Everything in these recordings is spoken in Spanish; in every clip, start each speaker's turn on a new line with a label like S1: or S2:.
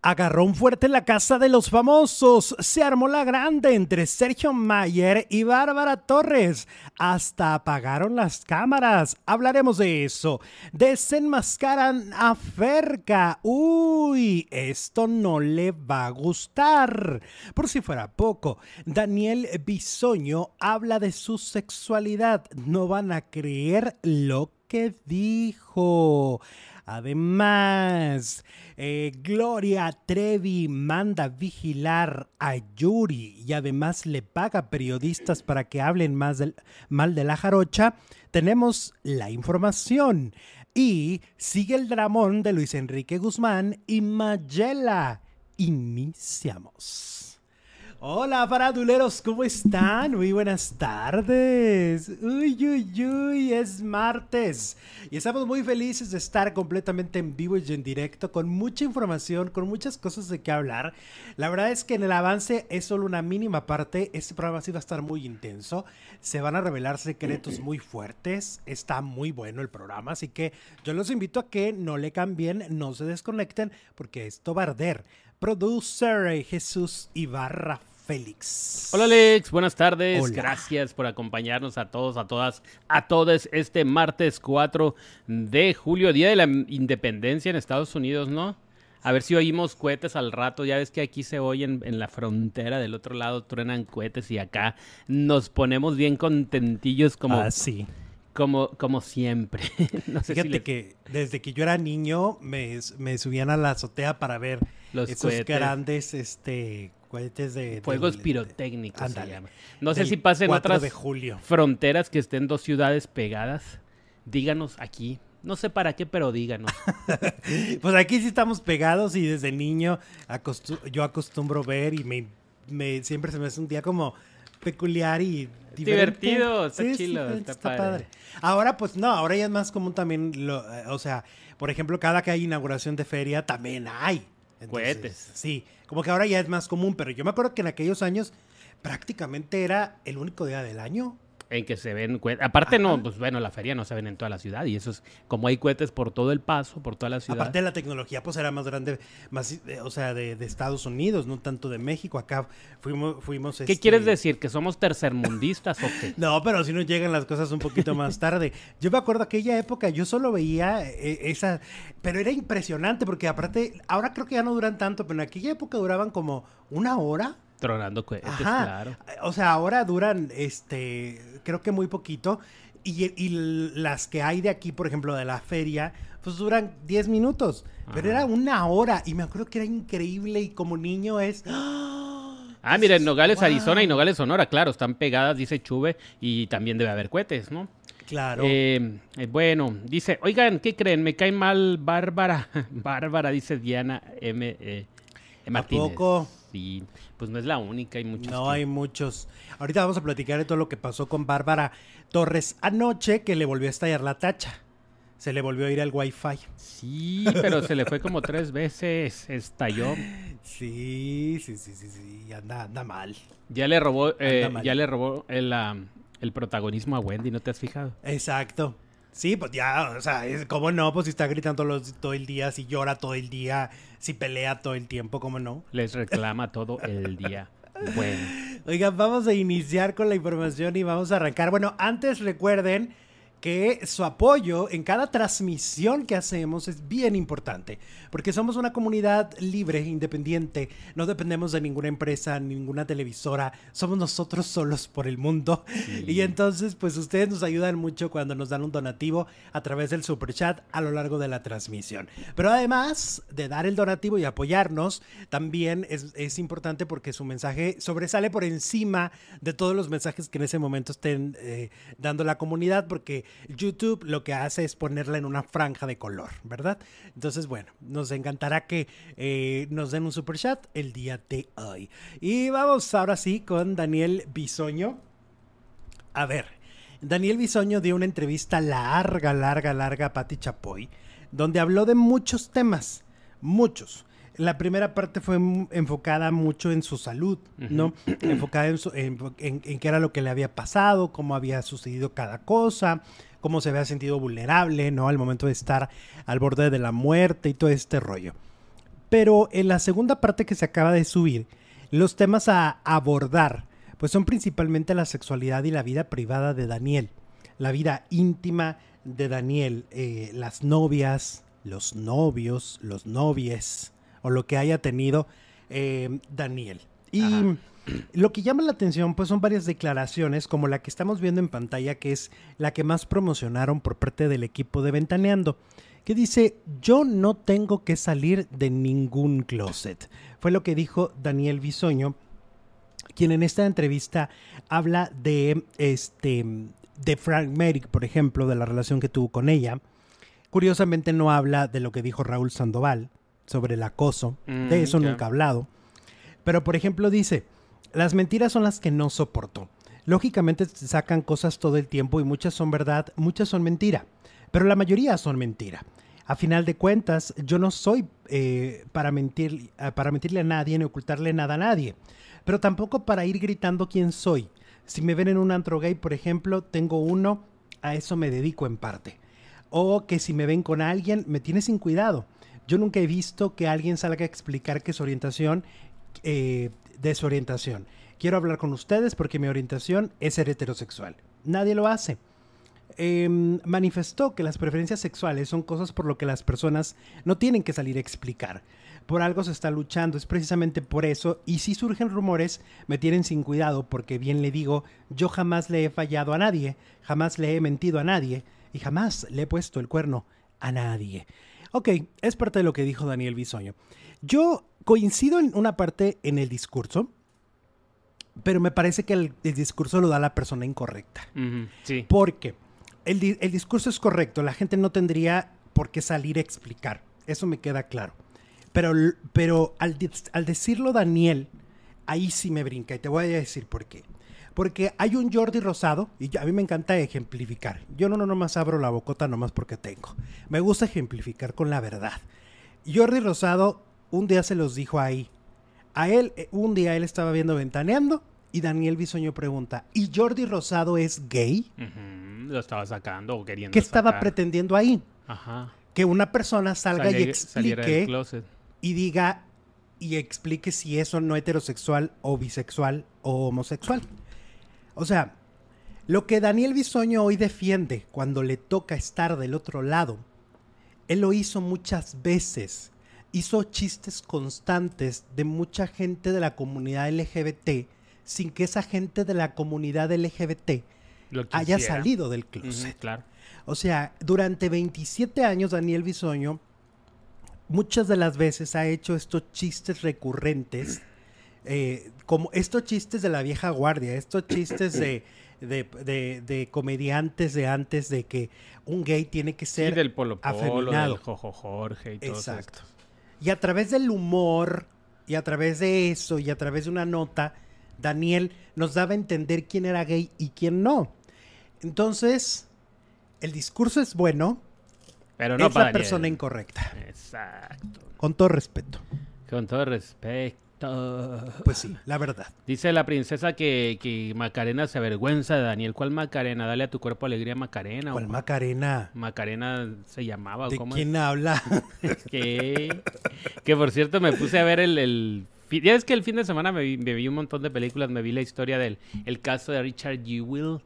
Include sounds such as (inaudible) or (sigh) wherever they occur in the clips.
S1: Agarrón fuerte en la casa de los famosos. Se armó la grande entre Sergio Mayer y Bárbara Torres. Hasta apagaron las cámaras. Hablaremos de eso. Desenmascaran a Ferca. Uy, esto no le va a gustar. Por si fuera poco, Daniel Bisoño habla de su sexualidad. No van a creer lo que dijo. Además, eh, Gloria Trevi manda vigilar a Yuri y además le paga periodistas para que hablen más del, mal de la jarocha. Tenemos la información y sigue el dramón de Luis Enrique Guzmán y Mayela. Iniciamos. Hola, faraduleros, ¿cómo están? Muy buenas tardes. Uy, uy, uy, es martes. Y estamos muy felices de estar completamente en vivo y en directo, con mucha información, con muchas cosas de qué hablar. La verdad es que en el avance es solo una mínima parte. Este programa sí va a estar muy intenso. Se van a revelar secretos muy fuertes. Está muy bueno el programa, así que yo los invito a que no le cambien, no se desconecten, porque esto va a arder. Producer Jesús Ibarra Félix.
S2: Hola Alex, buenas tardes. Gracias por acompañarnos a todos, a todas, a todos este martes 4 de julio, Día de la Independencia en Estados Unidos, ¿no? A ver si oímos cohetes al rato. Ya ves que aquí se oyen en la frontera, del otro lado truenan cohetes y acá nos ponemos bien contentillos como...
S1: Ah, sí.
S2: Como, como siempre. (laughs)
S1: no sé Fíjate que desde que yo era niño me, me subían a la azotea para ver los esos grandes este, cohetes de...
S2: Fuegos pirotécnicos se llama. No sé si pasen otras
S1: de julio.
S2: fronteras que estén dos ciudades pegadas. Díganos aquí. No sé para qué, pero díganos. (laughs)
S1: pues aquí sí estamos pegados y desde niño yo acostumbro ver y me, me, siempre se me hace un día como peculiar y
S2: divertido, está chilo, está, padre.
S1: Ahora pues no, ahora ya es más común también, lo, o sea, por ejemplo, cada que hay inauguración de feria también hay
S2: Cohetes.
S1: Sí, como que ahora ya es más común, pero yo me acuerdo que en aquellos años prácticamente era el único día del año
S2: en que se ven cohetes. Aparte, no, pues bueno, la feria no se ven en toda la ciudad y eso es como hay cohetes por todo el paso, por toda la ciudad.
S1: Aparte, la tecnología pues era más grande, más, eh, o sea, de, Estados Unidos, no tanto de México. Acá fuimos. fuimos
S2: ¿Qué este quieres decir? ¿Que somos tercermundistas o qué? (laughs)
S1: No, pero si nos llegan las cosas un poquito más tarde. Yo me acuerdo aquella época, yo solo veía eh, esa. Pero era impresionante porque, aparte, ahora creo que ya no duran tanto, pero en aquella época duraban como una hora.
S2: Tronando cohetes, claro.
S1: O sea, ahora duran, este, creo que muy poquito. Y, las que hay de aquí, por ejemplo, de la feria, pues duran 10 minutos. Pero era una hora. Y me acuerdo que era increíble. Y como niño es.
S2: Ah, miren, Nogales, Arizona y Nogales, Sonora, claro, están pegadas, dice Chuve, y también debe haber cohetes, ¿no?
S1: Claro.
S2: Eh, eh, bueno, dice, oigan, ¿qué creen? Me cae mal Bárbara. (laughs) Bárbara, dice Diana M. Eh, Martínez. ¿A poco? Sí, pues no es la única, hay muchos.
S1: No, hay muchos. Ahorita vamos a platicar de todo lo que pasó con Bárbara Torres anoche, que le volvió a estallar la tacha. Se le volvió a ir al wifi.
S2: Sí, pero se le fue como tres veces, estalló.
S1: Sí, sí, sí, sí, sí, anda, anda mal.
S2: Ya le robó, eh, ya le robó el, el protagonismo a Wendy, ¿no te has fijado?
S1: Exacto. Sí, pues ya, o sea, ¿cómo no? Pues si está gritando todo el día, si llora todo el día, si pelea todo el tiempo, ¿cómo no?
S2: Les reclama todo el día. (laughs) Bueno.
S1: Oigan, vamos a iniciar con la información y vamos a arrancar. Bueno, antes recuerden que su apoyo en cada transmisión que hacemos es bien importante, porque somos una comunidad libre, independiente, no dependemos de ninguna empresa, ninguna televisora, somos nosotros solos por el mundo. (laughs) Y entonces, pues ustedes nos ayudan mucho cuando nos dan un donativo a través del super chat a lo largo de la transmisión. Pero además de dar el donativo y apoyarnos, también es, importante porque su mensaje sobresale por encima de todos los mensajes que en ese momento estén eh, dando la comunidad, porque YouTube lo que hace es ponerla en una franja de color, ¿verdad? Entonces, bueno, nos encantará que eh, nos den un super chat el día de hoy. Y vamos ahora sí con Daniel Bisoño. A ver, Daniel Bisoño dio una entrevista larga, larga, larga a Patti Chapoy, donde habló de muchos temas, muchos la primera parte fue enfocada mucho en su salud, ¿no? (clears throat) enfocada en, en, qué era lo que le había pasado, cómo había sucedido cada cosa, cómo se había sentido vulnerable, ¿no? Al momento de estar al borde de la muerte y todo este rollo. Pero en la segunda parte que se acaba de subir, los temas a abordar, pues son principalmente la sexualidad y la vida privada de Daniel, la vida íntima de Daniel, eh, las novias, los novios, los novies, o lo que haya tenido eh, Daniel. Y lo que llama la atención, pues son varias declaraciones, como la que estamos viendo en pantalla, que es la que más promocionaron por parte del equipo de Ventaneando que dice, yo no tengo que salir de ningún closet. Fue lo que dijo Daniel Bisoño, quien en esta entrevista habla de, este, de Frank Merrick, por ejemplo, de la relación que tuvo con ella. Curiosamente no habla de lo que dijo Raúl Sandoval sobre el acoso, de mm, eso nunca ha hablado. Pero, por ejemplo, dice, las mentiras son las que no soporto. Lógicamente sacan cosas todo el tiempo y muchas son verdad, muchas son mentira, pero la mayoría son mentira. A final de cuentas, yo no soy eh, para, mentir, eh, para mentirle a nadie ni ocultarle nada a nadie, pero tampoco para ir gritando quién soy. Si me ven en un antro gay, por ejemplo, tengo uno, a eso me dedico en parte. O que si me ven con alguien, me tiene sin cuidado. Yo nunca he visto que alguien salga a explicar que su orientación, eh, de su orientación. Quiero hablar con ustedes porque mi orientación es ser heterosexual. Nadie lo hace. Em, manifestó que las preferencias sexuales son cosas por lo que las personas no tienen que salir a explicar. Por algo se está luchando, es precisamente por eso, y si surgen rumores, me tienen sin cuidado, porque bien le digo, yo jamás le he fallado a nadie, jamás le he mentido a nadie, y jamás le he puesto el cuerno a nadie. Ok, es parte de lo que dijo Daniel Bisoño. Yo coincido en una parte en el discurso, pero me parece que el, discurso lo da la persona incorrecta. sí. Porque el, discurso es correcto, la gente no tendría por qué salir a explicar, eso me queda claro. Pero, pero al, al decirlo Daniel, ahí sí me brinca y te voy a decir por qué. Porque hay un Jordi Rosado, y a mí me encanta ejemplificar. Yo no, no nomás abro la bocota nomás porque tengo. Me gusta ejemplificar con la verdad. Jordi Rosado un día se los dijo ahí. A él, eh, un día él estaba viendo Ventaneando y Daniel Bisoño pregunta, ¿y Jordi Rosado es gay?
S2: Lo estaba sacando o queriendo
S1: ¿Qué estaba pretendiendo ahí? Ajá. Que una persona salga y explique y diga y explique si eso no heterosexual o bisexual o homosexual. O sea, lo que Daniel Bisoño hoy defiende cuando le toca estar del otro lado, él lo hizo muchas veces. Hizo chistes constantes de mucha gente de la comunidad LGBT sin que esa gente de la comunidad LGBT haya salido del closet.
S2: claro.
S1: O sea, durante 27 años Daniel Bisoño muchas de las veces ha hecho estos chistes recurrentes, eh, como estos chistes de la vieja guardia, estos chistes de, de, comediantes de antes de que un gay tiene que ser
S2: sí, del polo, polo del Jojo Jorge y todo Exacto.
S1: Y a través del humor, y a través de eso, y a través de una nota, Daniel nos daba a entender quién era gay y quién no. Entonces, el discurso es bueno, pero no es la persona incorrecta.
S2: Exacto.
S1: Con todo respeto.
S2: Con todo respeto.
S1: Pues sí, la verdad.
S2: Dice la princesa que, que, Macarena se avergüenza de Daniel. ¿Cuál Macarena? Dale a tu cuerpo alegría, Macarena.
S1: ¿Cuál Macarena?
S2: Macarena se llamaba.
S1: ¿De quién habla? (laughs)
S2: que, que por cierto me puse a ver el ya es que el fin de semana me vi, un montón de películas, me vi la historia del el caso de Richard Jewell,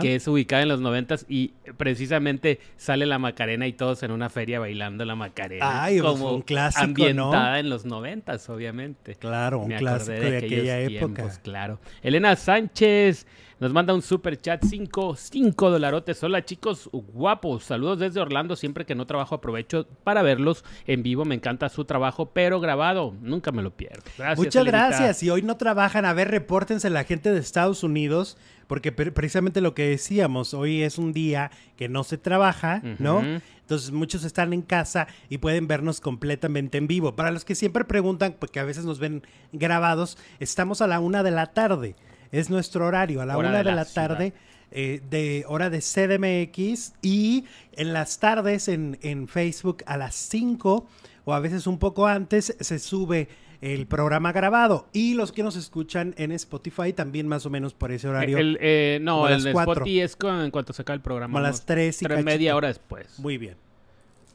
S2: que es ubicada en los noventas y precisamente sale la Macarena y todos en una feria bailando la Macarena.
S1: Ay, pues, como un clásico,
S2: ambientada en los noventas, obviamente.
S1: Claro, un clásico de, aquella época.
S2: claro. Elena Sánchez nos manda un super chat, 5, 5 dolarotes. Hola chicos, guapos. Saludos desde Orlando. Siempre que no trabajo aprovecho para verlos en vivo. Me encanta su trabajo, pero grabado. Nunca me lo pierdo.
S1: Gracias, Muchas gracias. Si hoy no trabajan, a ver, repórtense la gente de Estados Unidos. Porque precisamente lo que decíamos, hoy es un día que no se trabaja, ¿no? Entonces muchos están en casa y pueden vernos completamente en vivo. Para los que siempre preguntan, porque a veces nos ven grabados, estamos a la una de la tarde. Es nuestro horario, a la una de, la, tarde. Eh, de hora de CDMX y en las tardes en, en, Facebook a las 5 o a veces un poco antes se sube el programa grabado y los que nos escuchan en Spotify también más o menos por ese horario.
S2: Eh, no, el Spotify es en cuanto se acaba el programa.
S1: a las 3 y
S2: media hora después.
S1: Muy bien.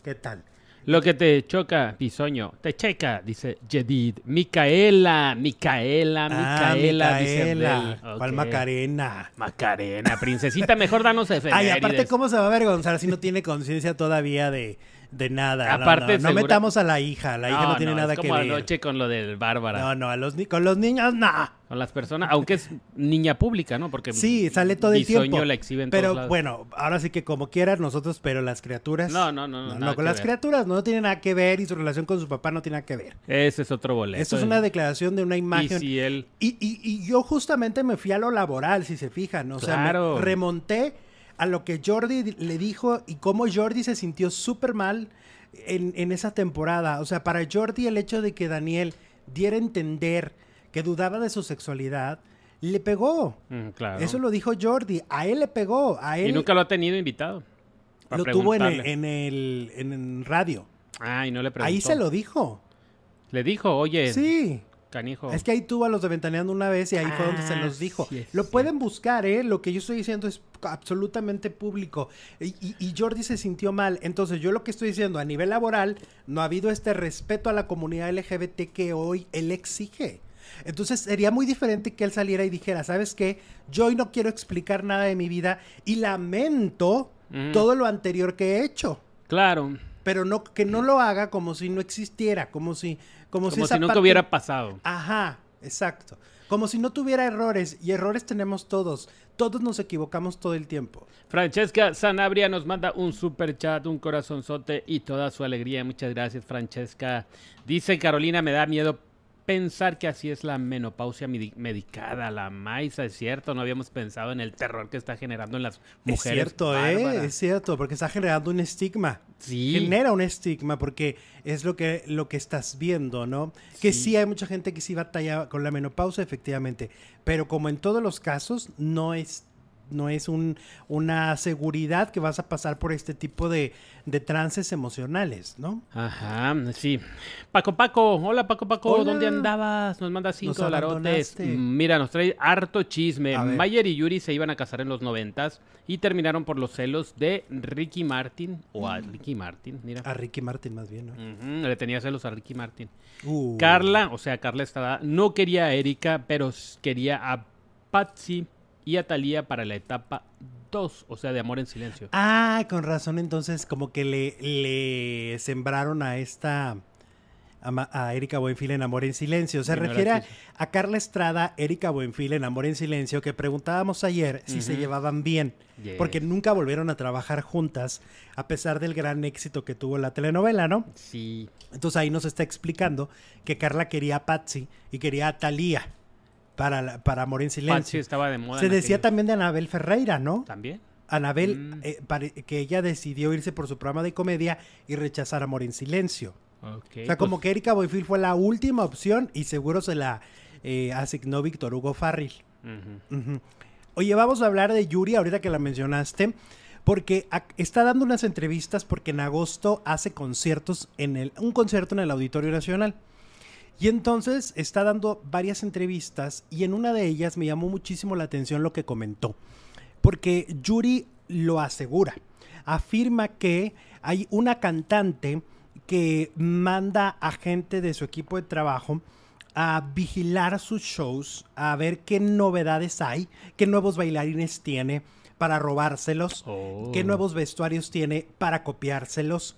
S1: ¿Qué tal?
S2: Lo que te choca, Bisoño, te checa, dice Jedid. Micaela, Micaela,
S1: Ah,
S2: Micaela, dice
S1: Micaela. ¿Cuál. Macarena?
S2: Macarena, princesita, mejor danos (laughs)
S1: Ay,
S2: efemérides.
S1: aparte, ¿cómo se va a avergonzar si no tiene conciencia todavía de, de nada?
S2: Aparte,
S1: no, metamos a la hija. La hija no, tiene nada
S2: es
S1: que
S2: como
S1: ver.
S2: anoche con lo del Bárbara.
S1: No, no, a los con los niños, no.
S2: Con las personas, aunque es niña pública, ¿no? Porque
S1: Sí, sale todo el tiempo.
S2: la exhibe en
S1: pero
S2: todos lados.
S1: bueno, ahora sí que como quieran nosotros, pero las criaturas.
S2: No, no, no, no,
S1: con las
S2: ver.
S1: criaturas no, tiene nada que ver y su relación con su papá no tiene nada que ver.
S2: Ese es otro boleto.
S1: Esto es una declaración de una
S2: Y
S1: imagen.
S2: si él...
S1: Y, y- y yo justamente me fui a lo laboral, si se fijan. O sea,
S2: Claro.
S1: me remonté a lo que Jordi di- le dijo y cómo Jordi se sintió súper mal en, en esa temporada. O sea, para Jordi el hecho de que Daniel diera a entender que dudaba de su sexualidad, le pegó.
S2: Mm, claro.
S1: Eso lo dijo Jordi. A él le pegó. A él
S2: Y nunca lo ha tenido invitado.
S1: lo tuvo en el, en el en radio.
S2: Ah, y no le preguntó.
S1: Ahí se lo dijo.
S2: Le dijo, oye,
S1: Sí.
S2: Canijo.
S1: Es que ahí tuvo a los de Ventaneando una vez y ahí fue donde se
S2: Ah,
S1: los dijo.
S2: sí es
S1: Lo
S2: cierto.
S1: pueden buscar, ¿eh? Lo que yo estoy diciendo es absolutamente público. Y, y- y Jordi se sintió mal. Entonces, yo lo que estoy diciendo a nivel laboral, no ha habido este respeto a la comunidad LGBT que hoy él exige. Entonces, sería muy diferente que él saliera y dijera, ¿sabes qué? Yo hoy no quiero explicar nada de mi vida y lamento
S2: Ujú.
S1: todo lo anterior que he hecho.
S2: Claro.
S1: Pero no, que no lo haga como si no existiera, como si... Como,
S2: Como
S1: esa
S2: si nunca
S1: parte-
S2: hubiera pasado.
S1: Ajá, exacto. Como si no tuviera errores, y errores tenemos todos. Todos nos equivocamos todo el tiempo.
S2: Francesca Sanabria nos manda un super chat, un corazonzote y toda su alegría. Muchas gracias, Francesca. Dice Carolina, me da miedo pensar que así es la menopausia medi- medicada, la maíz, es cierto, no habíamos pensado en el terror que está generando en las mujeres.
S1: es cierto. ¿eh? Es cierto, porque está generando un estigma.
S2: Sí.
S1: Genera un estigma porque es lo que, lo que estás viendo, ¿no? Que
S2: Sí.
S1: sí hay mucha gente que sí batalla con la menopausia, efectivamente. Pero como en todos los casos, no es no es un, una seguridad que vas a pasar por este tipo de, de trances emocionales, ¿no?
S2: Ajá, sí. Paco Paco, hola Paco Paco,
S1: Hola.
S2: ¿dónde andabas? Nos manda cinco dolarotes. Mm, Mira, nos trae harto chisme. Mayer y Yuri se iban a casar en los noventas y terminaron por los celos de Ricky Martin o a Ricky Martin, mira.
S1: A Ricky Martin más bien, ¿no?
S2: Le tenía celos a Ricky Martin.
S1: Uh.
S2: Carla, o sea, Carla Estrada, no quería a Erika, pero quería a Patsy y a Talía para la etapa 2, o sea, de Amor en Silencio.
S1: Ah, con razón, entonces como que le, le sembraron a esta, a, a Erika Buenfil en Amor en Silencio. Se refiere a, Carla Estrada, Erika Buenfil en Amor en Silencio, que preguntábamos ayer si se llevaban bien,
S2: Yes.
S1: porque nunca volvieron a trabajar juntas, a pesar del gran éxito que tuvo la telenovela, ¿no?
S2: Sí.
S1: Entonces ahí nos está explicando que Carla quería a Patsy y quería a Talía para, la- para Amor en Silencio.
S2: Patsy estaba de moda.
S1: Se decía también de Anabel Ferreira, ¿no?
S2: ¿También?
S1: Anabel,
S2: Mm.
S1: eh, que ella decidió irse por su programa de comedia y rechazar Amor en Silencio. O sea, como
S2: pues,
S1: que Erika Boyfield fue la última opción y seguro se la eh, asignó Víctor Hugo Farril. Oye, vamos a hablar de Yuri ahorita que la mencionaste, porque está dando unas entrevistas porque en agosto hace conciertos en el, un concierto en el Auditorio Nacional. Y entonces está dando varias entrevistas y en una de ellas me llamó muchísimo la atención lo que comentó. Porque Yuri lo asegura. Afirma que hay una cantante que manda a gente de su equipo de trabajo a vigilar sus shows, a ver qué novedades hay, qué nuevos bailarines tiene para robárselos,
S2: Oh.
S1: qué nuevos vestuarios tiene para copiárselos.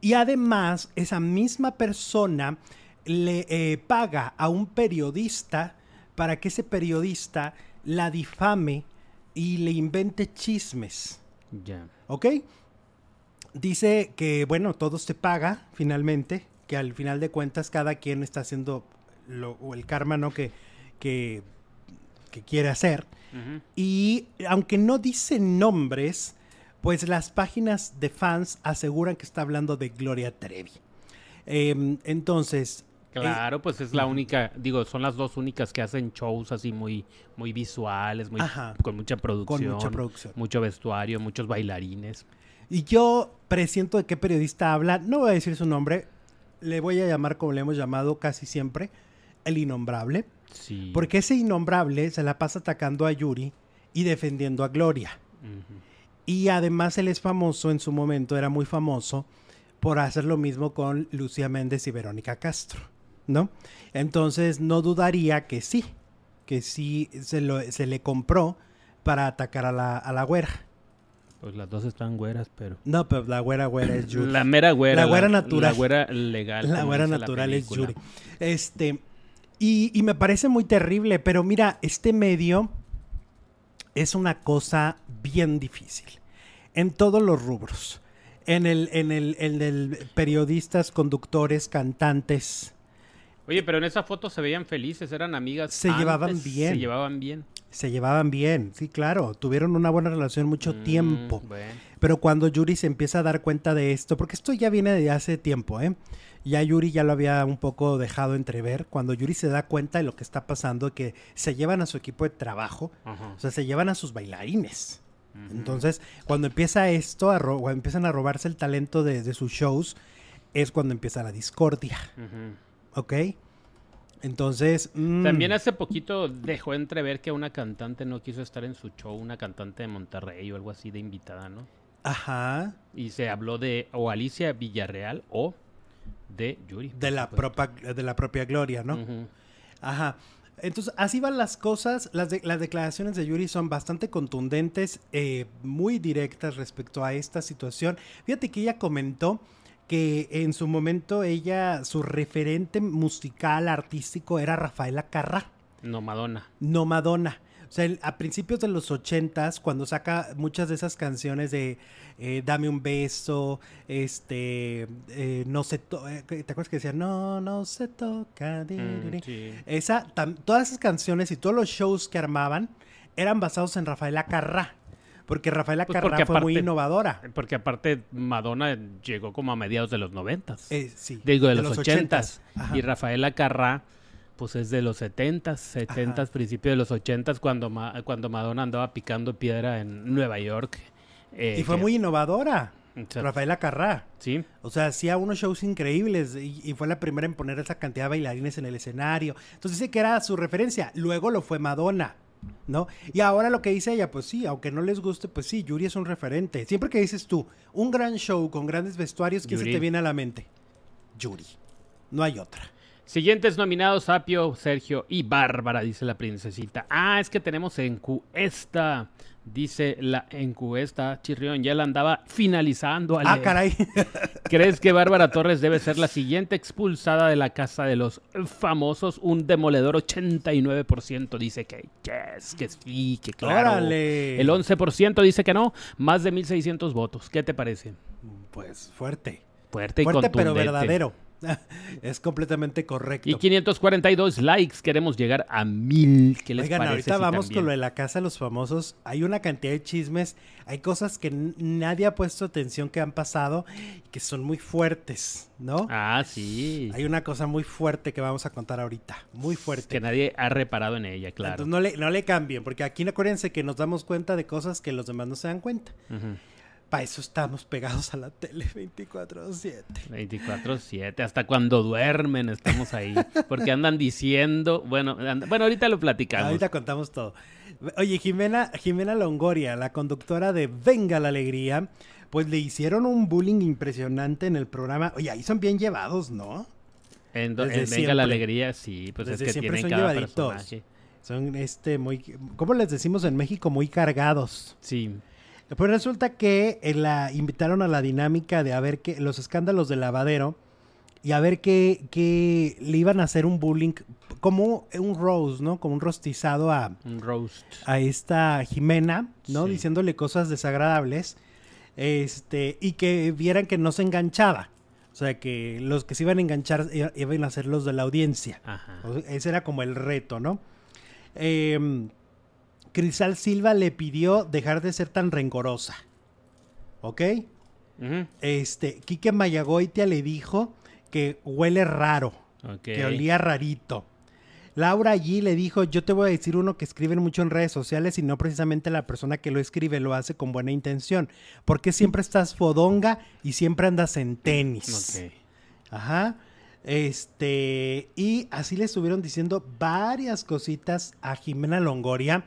S1: Y además, esa misma persona le eh, paga a un periodista para que ese periodista la difame y le invente chismes.
S2: Ya.
S1: ¿Ok? Dice que, bueno, todo se paga finalmente, que al final de cuentas cada quien está haciendo lo, o el karma, ¿no? Que, que, que quiere hacer. Y aunque no dice nombres, pues las páginas de fans aseguran que está hablando de Gloria Trevi. Em, entonces,
S2: Claro, pues es la única, digo, son las dos únicas que hacen shows así muy, muy visuales, muy,
S1: Ajá.
S2: con mucha producción.
S1: mucha producción.
S2: Mucho vestuario, muchos bailarines.
S1: y yo presiento de qué periodista habla, no voy a decir su nombre, le voy a llamar como le hemos llamado casi siempre, el innombrable.
S2: Sí.
S1: Porque ese innombrable se la pasa atacando a Yuri y defendiendo a Gloria. Y además él es famoso en su momento, era muy famoso, por hacer lo mismo con Lucía Méndez y Verónica Castro, ¿no? Entonces no dudaría que sí, que sí se, lo, se le compró para atacar a la, a la güera.
S2: Pues las dos están güeras, pero...
S1: No, pero la güera güera es Yuri.
S2: La mera güera.
S1: La güera natural.
S2: La güera legal.
S1: La güera natural es. Yuri. Este, y, y me parece muy terrible, pero mira, este medio es una cosa bien difícil en todos los rubros. En el, en el, en el periodistas, conductores, cantantes.
S2: Oye, pero en esa foto se veían felices, eran amigas.
S1: Se llevaban bien.
S2: Se llevaban bien.
S1: Se llevaban bien, sí, claro. Tuvieron una buena relación mucho
S2: Mm,
S1: tiempo.
S2: bueno.
S1: Pero cuando Yuri se empieza a dar cuenta de esto, porque esto ya viene de hace tiempo, ¿eh? Ya Yuri ya lo había un poco dejado entrever. Cuando Yuri se da cuenta de lo que está pasando, que se llevan a su equipo de trabajo,
S2: Ajá.
S1: o sea, se llevan a sus bailarines. Entonces, cuando empieza esto, a cuando empiezan a robarse el talento de, de sus shows, es cuando empieza la discordia. ¿Ok? Entonces, mm,
S2: También hace poquito dejó entrever que una cantante no quiso estar en su show, una cantante de Monterrey o algo así de invitada, ¿no?
S1: ajá,
S2: Y se habló de o Alicia Villarreal o de Yuri.
S1: de la, propa- de la propia Gloria, ¿no?
S2: Ujú.
S1: Ajá. Entonces, así van las cosas. Las, de- las declaraciones de Yuri son bastante contundentes, eh, muy directas respecto a esta situación. Fíjate que ella comentó que en su momento ella, su referente musical, artístico, era Rafaela Carrá,
S2: No, Madonna.
S1: no Madonna. O sea, a principios de los ochentas, cuando saca muchas de esas canciones de eh, Dame un beso, este, eh, no se to- eh, ¿te acuerdas que decía no, no se toca? di, di, di"?
S2: Mm, sí.
S1: Esa, todas esas canciones y todos los shows que armaban eran basados en Rafaela Carrá. Porque Rafaela
S2: Pues
S1: Carrá fue muy innovadora.
S2: Porque aparte Madonna llegó como a mediados de los noventas.
S1: Eh, sí,
S2: Digo, de, los ochentas. Y Rafaela Carrá, pues es de los setentas, setentas, principios de los ochentas, cuando, Ma- cuando Madonna andaba picando piedra en Nueva York. eh,
S1: Y fue
S2: que-
S1: muy innovadora. Rafaela Carrá.
S2: Sí,
S1: O sea, hacía unos shows increíbles y, y fue la primera en poner esa cantidad de bailarines en el escenario. Entonces dice que era su referencia. Luego lo fue Madonna, ¿no? Y ahora lo que dice ella, pues sí, aunque no les guste, pues sí, Yuri es un referente. Siempre que dices tú, un gran show con grandes vestuarios, ¿quién se te viene a la mente? Yuri. No hay otra.
S2: Siguientes nominados, Apio, Sergio y Bárbara, dice la princesita. Ah, es que tenemos encuesta. Dice la encuesta, Chirrión, ya la andaba finalizando. Ale.
S1: Ah, caray. (laughs)
S2: ¿Crees que Bárbara Torres debe ser la siguiente expulsada de la casa de los famosos? Un demoledor 89% dice que yes, que sí, que claro.
S1: Órale.
S2: El 11% dice que no. Más de 1600 votos. ¿Qué te parece?
S1: Pues fuerte.
S2: Fuerte y
S1: Fuerte pero
S2: contundente.
S1: verdadero. (laughs) es completamente correcto.
S2: Y 542 likes. Queremos llegar a mil. ¿Qué les
S1: Oigan,
S2: parece?
S1: ahorita
S2: si
S1: vamos
S2: también?
S1: con lo de la casa de los famosos. Hay una cantidad de chismes, hay cosas que nadie ha puesto atención que han pasado y que son muy fuertes, ¿no?
S2: Ah, sí.
S1: Hay una cosa muy fuerte que vamos a contar ahorita, muy fuerte.
S2: Que nadie ha reparado en ella, claro.
S1: Entonces no le, no le cambien, porque aquí acuérdense que nos damos cuenta de cosas que los demás no se dan cuenta.
S2: Ujú.
S1: Para eso estamos pegados a la tele 24/7.
S2: 24-7, hasta cuando duermen estamos ahí. Porque andan diciendo, bueno, and- bueno, ahorita lo platicamos.
S1: Ahorita contamos todo. Oye, Jimena, Jimena Longoria, la conductora de Venga la Alegría, pues le hicieron un bullying impresionante en el programa. Oye, ahí son bien llevados, ¿no?
S2: En, Venga
S1: siempre.
S2: la Alegría, sí, pues
S1: Desde
S2: es que
S1: siempre
S2: tienen
S1: son
S2: cada
S1: llevaditos.
S2: personaje.
S1: Son este muy, ¿cómo les decimos en México? Muy cargados.
S2: Sí,
S1: Pues resulta que eh, la invitaron a la dinámica de a ver qué, los escándalos del lavadero y a ver qué, qué le iban a hacer un bullying, como un rose, ¿no? Como un rostizado a,
S2: un roast.
S1: a esta Jimena, ¿no?
S2: Sí.
S1: Diciéndole cosas desagradables. Este, y que vieran que no se enganchaba. O sea, que los que se iban a enganchar iban a ser los de la audiencia.
S2: Ajá.
S1: Ese era como el reto, ¿no? Eh, Crisal Silva le pidió dejar de ser tan rencorosa. ¿Ok? Este, Quique Mayagoitia le dijo que huele raro, que olía rarito. Laura allí le dijo, yo te voy a decir uno que escriben mucho en redes sociales y no precisamente la persona que lo escribe lo hace con buena intención. Porque siempre estás fodonga y siempre andas en tenis.
S2: Ok.
S1: Ajá. Este, y así le estuvieron diciendo varias cositas a Jimena Longoria,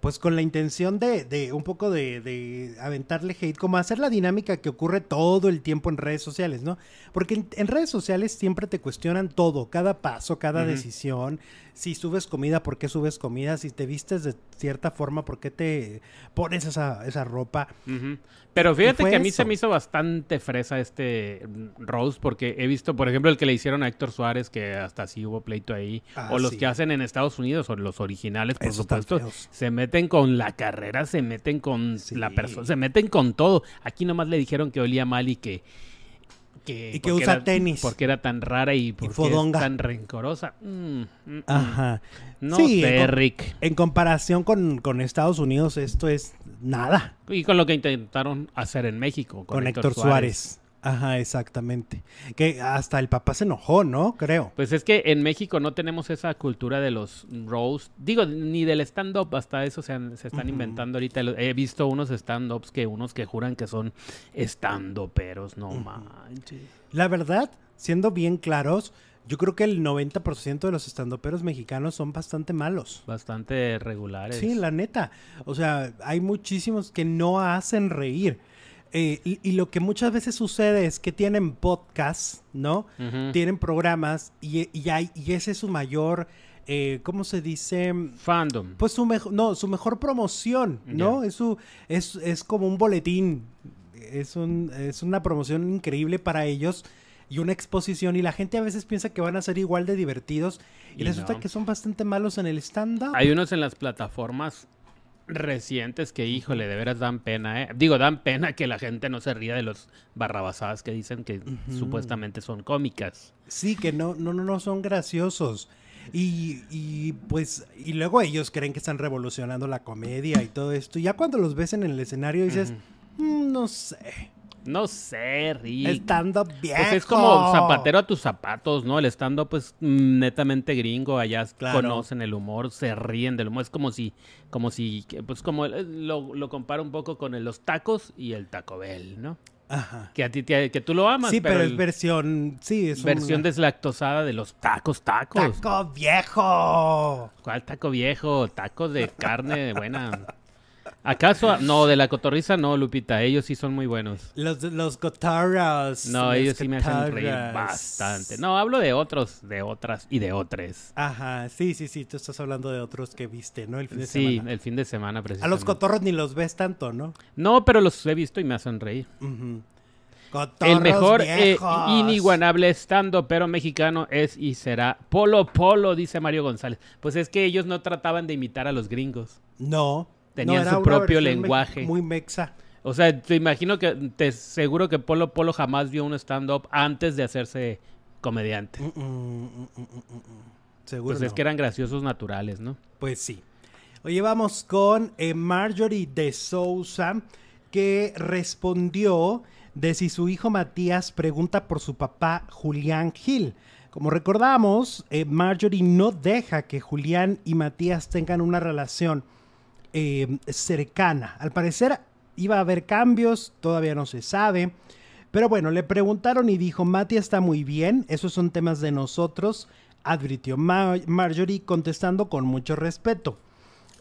S1: pues con la intención de, de un poco de, de, aventarle hate, como hacer la dinámica que ocurre todo el tiempo en redes sociales, ¿no? Porque en, redes sociales siempre te cuestionan todo, cada paso, cada decisión. Si subes comida, ¿por qué subes comida? Si te vistes de cierta forma, ¿por qué te pones esa, esa ropa?
S2: Pero fíjate que a mí se me hizo bastante fresa este Rose, porque he visto, por ejemplo, el que le hicieron a Héctor Suárez, que hasta sí hubo pleito ahí, ah, o los que hacen en Estados Unidos, o los originales, por supuesto, se meten con la carrera, se meten con la persona, se meten con todo. Aquí nomás le dijeron que olía mal y que
S1: y que usa tenis.
S2: Porque era tan rara y porque es tan rencorosa. Mm, mm, mm.
S1: Ajá.
S2: No sé, Rick.
S1: En comparación con, Estados Unidos, esto es nada.
S2: Y con lo que intentaron hacer en México.
S1: Con, Héctor, Suárez. Ajá, exactamente. Que hasta el papá se enojó, ¿no? Creo.
S2: Pues es que en México no tenemos esa cultura de los roast. Digo, ni del stand-up, hasta eso se, están inventando ahorita. He visto unos stand-ups que unos que juran que son stand-uperos, no manches.
S1: La verdad, siendo bien claros, yo creo que el 90% de los estandoperos mexicanos son bastante malos.
S2: Bastante regulares.
S1: Sí, la neta. O sea, hay muchísimos que no hacen reír. Eh, y, lo que muchas veces sucede es que tienen podcasts, ¿no? Tienen programas y, y, ese es su mayor, eh, ¿cómo se dice?
S2: Fandom.
S1: Pues su mejor, no, su mejor promoción, ¿no? Es, su, es, es como un boletín, es, un, es una promoción increíble para ellos y una exposición y la gente a veces piensa que van a ser igual de divertidos y, resulta que son bastante malos en el stand-up.
S2: Hay unos en las plataformas recientes que, híjole, de veras dan pena, ¿eh? Digo, dan pena que la gente no se ría de los barrabasadas que dicen que supuestamente son cómicas.
S1: Sí, que no, no, no, no son graciosos. Y, y, pues, y luego ellos creen que están revolucionando la comedia y todo esto. Y ya cuando los ves en el escenario dices, mm, no sé.
S2: No sé, Rick.
S1: Estando bien.
S2: Pues es como zapatero a tus zapatos, ¿no? El estando pues netamente gringo, allá conocen el humor, se ríen del humor. Es como si, como si, pues como lo, lo comparo un poco con los tacos y el Taco Bell, ¿no? Ajá. Que a ti que tú lo amas.
S1: Sí, pero, es versión, sí, es
S2: versión deslactosada de los tacos, tacos.
S1: Taco viejo.
S2: ¿Cuál taco viejo? Tacos de carne buena. ¿Acaso? No, de la cotorriza no, Lupita. Ellos sí son muy buenos.
S1: Los, los cotorras.
S2: No, ellos sí me hacen reír bastante. No, hablo de otros, de otras y de otros.
S1: Ajá, sí, sí, sí. Tú estás hablando de otros que viste, ¿no?
S2: El fin de semana. Sí, el fin de semana, precisamente.
S1: A los cotorros ni los ves tanto, ¿no?
S2: No, pero los he visto y me hacen reír. el mejor eh, iniguanable estando pero mexicano es y será Polo Polo, dice Mario González. Pues es que ellos no trataban de imitar a los gringos.
S1: No.
S2: Tenían su propio lenguaje.
S1: Muy mexa.
S2: O sea, te imagino que, te seguro que Polo Polo jamás vio un stand-up antes de hacerse comediante. Mm, mm, mm, seguro. Pues es que eran graciosos naturales, ¿no?
S1: Pues sí. Oye, vamos con eh, Marjorie de Sousa, que respondió de si su hijo Matías pregunta por su papá Julián Gil. Como recordamos, eh, Marjorie no deja que Julián y Matías tengan una relación eh, cercana. Al parecer iba a haber cambios, todavía no se sabe. Pero bueno, le preguntaron y dijo, Mati está muy bien, esos son temas de nosotros, advirtió Marjorie contestando con mucho respeto.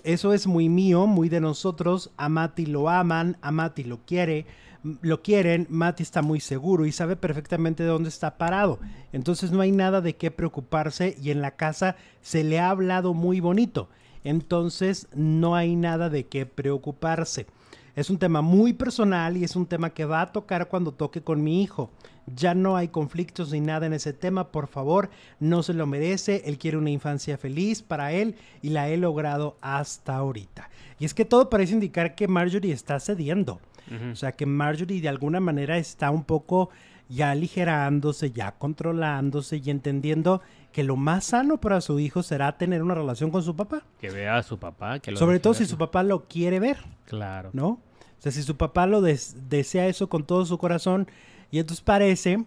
S1: Eso es muy mío, muy de nosotros, a Mati lo aman, a Mati lo quiere, lo quieren, Mati está muy seguro y sabe perfectamente dónde está parado. Entonces no hay nada de qué preocuparse y en la casa se le ha hablado muy bonito. Entonces no hay nada de qué preocuparse. Es un tema muy personal y es un tema que va a tocar cuando toque con mi hijo. Ya no hay conflictos ni nada en ese tema, por favor, no se lo merece. Él quiere una infancia feliz para él y la he logrado hasta ahorita. Y es que todo parece indicar que Marjorie está cediendo. O sea, que Marjorie de alguna manera está un poco ya aligerándose, ya controlándose y entendiendo que lo más sano para su hijo será tener una relación con su papá.
S2: Que vea a su papá. Que
S1: Sobre todo si su papá lo quiere ver.
S2: Claro.
S1: ¿No? O sea, si su papá lo desea eso con todo su corazón. Y entonces parece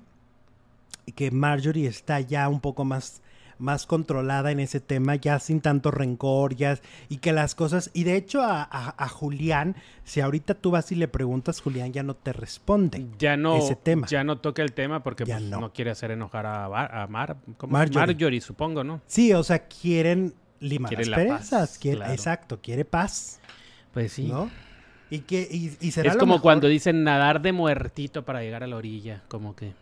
S1: que Marjorie está ya un poco más más controlada en ese tema, ya sin tanto rencor, ya, y que las cosas, y de hecho a, Julián, si ahorita tú vas y le preguntas, Julián ya no te responde
S2: ya no, ese tema. Ya no toca el tema porque pues, no. quiere hacer enojar a, a Mar, Marjorie. supongo, ¿no?
S1: Sí, o sea, quieren limar
S2: Quiere
S1: las
S2: la
S1: perezas.
S2: paz,
S1: quiere-
S2: claro.
S1: Exacto, quiere paz,
S2: Pues sí.
S1: ¿no? Y que y, y será
S2: Es como
S1: mejor-
S2: cuando dicen nadar de muertito para llegar a la orilla, como que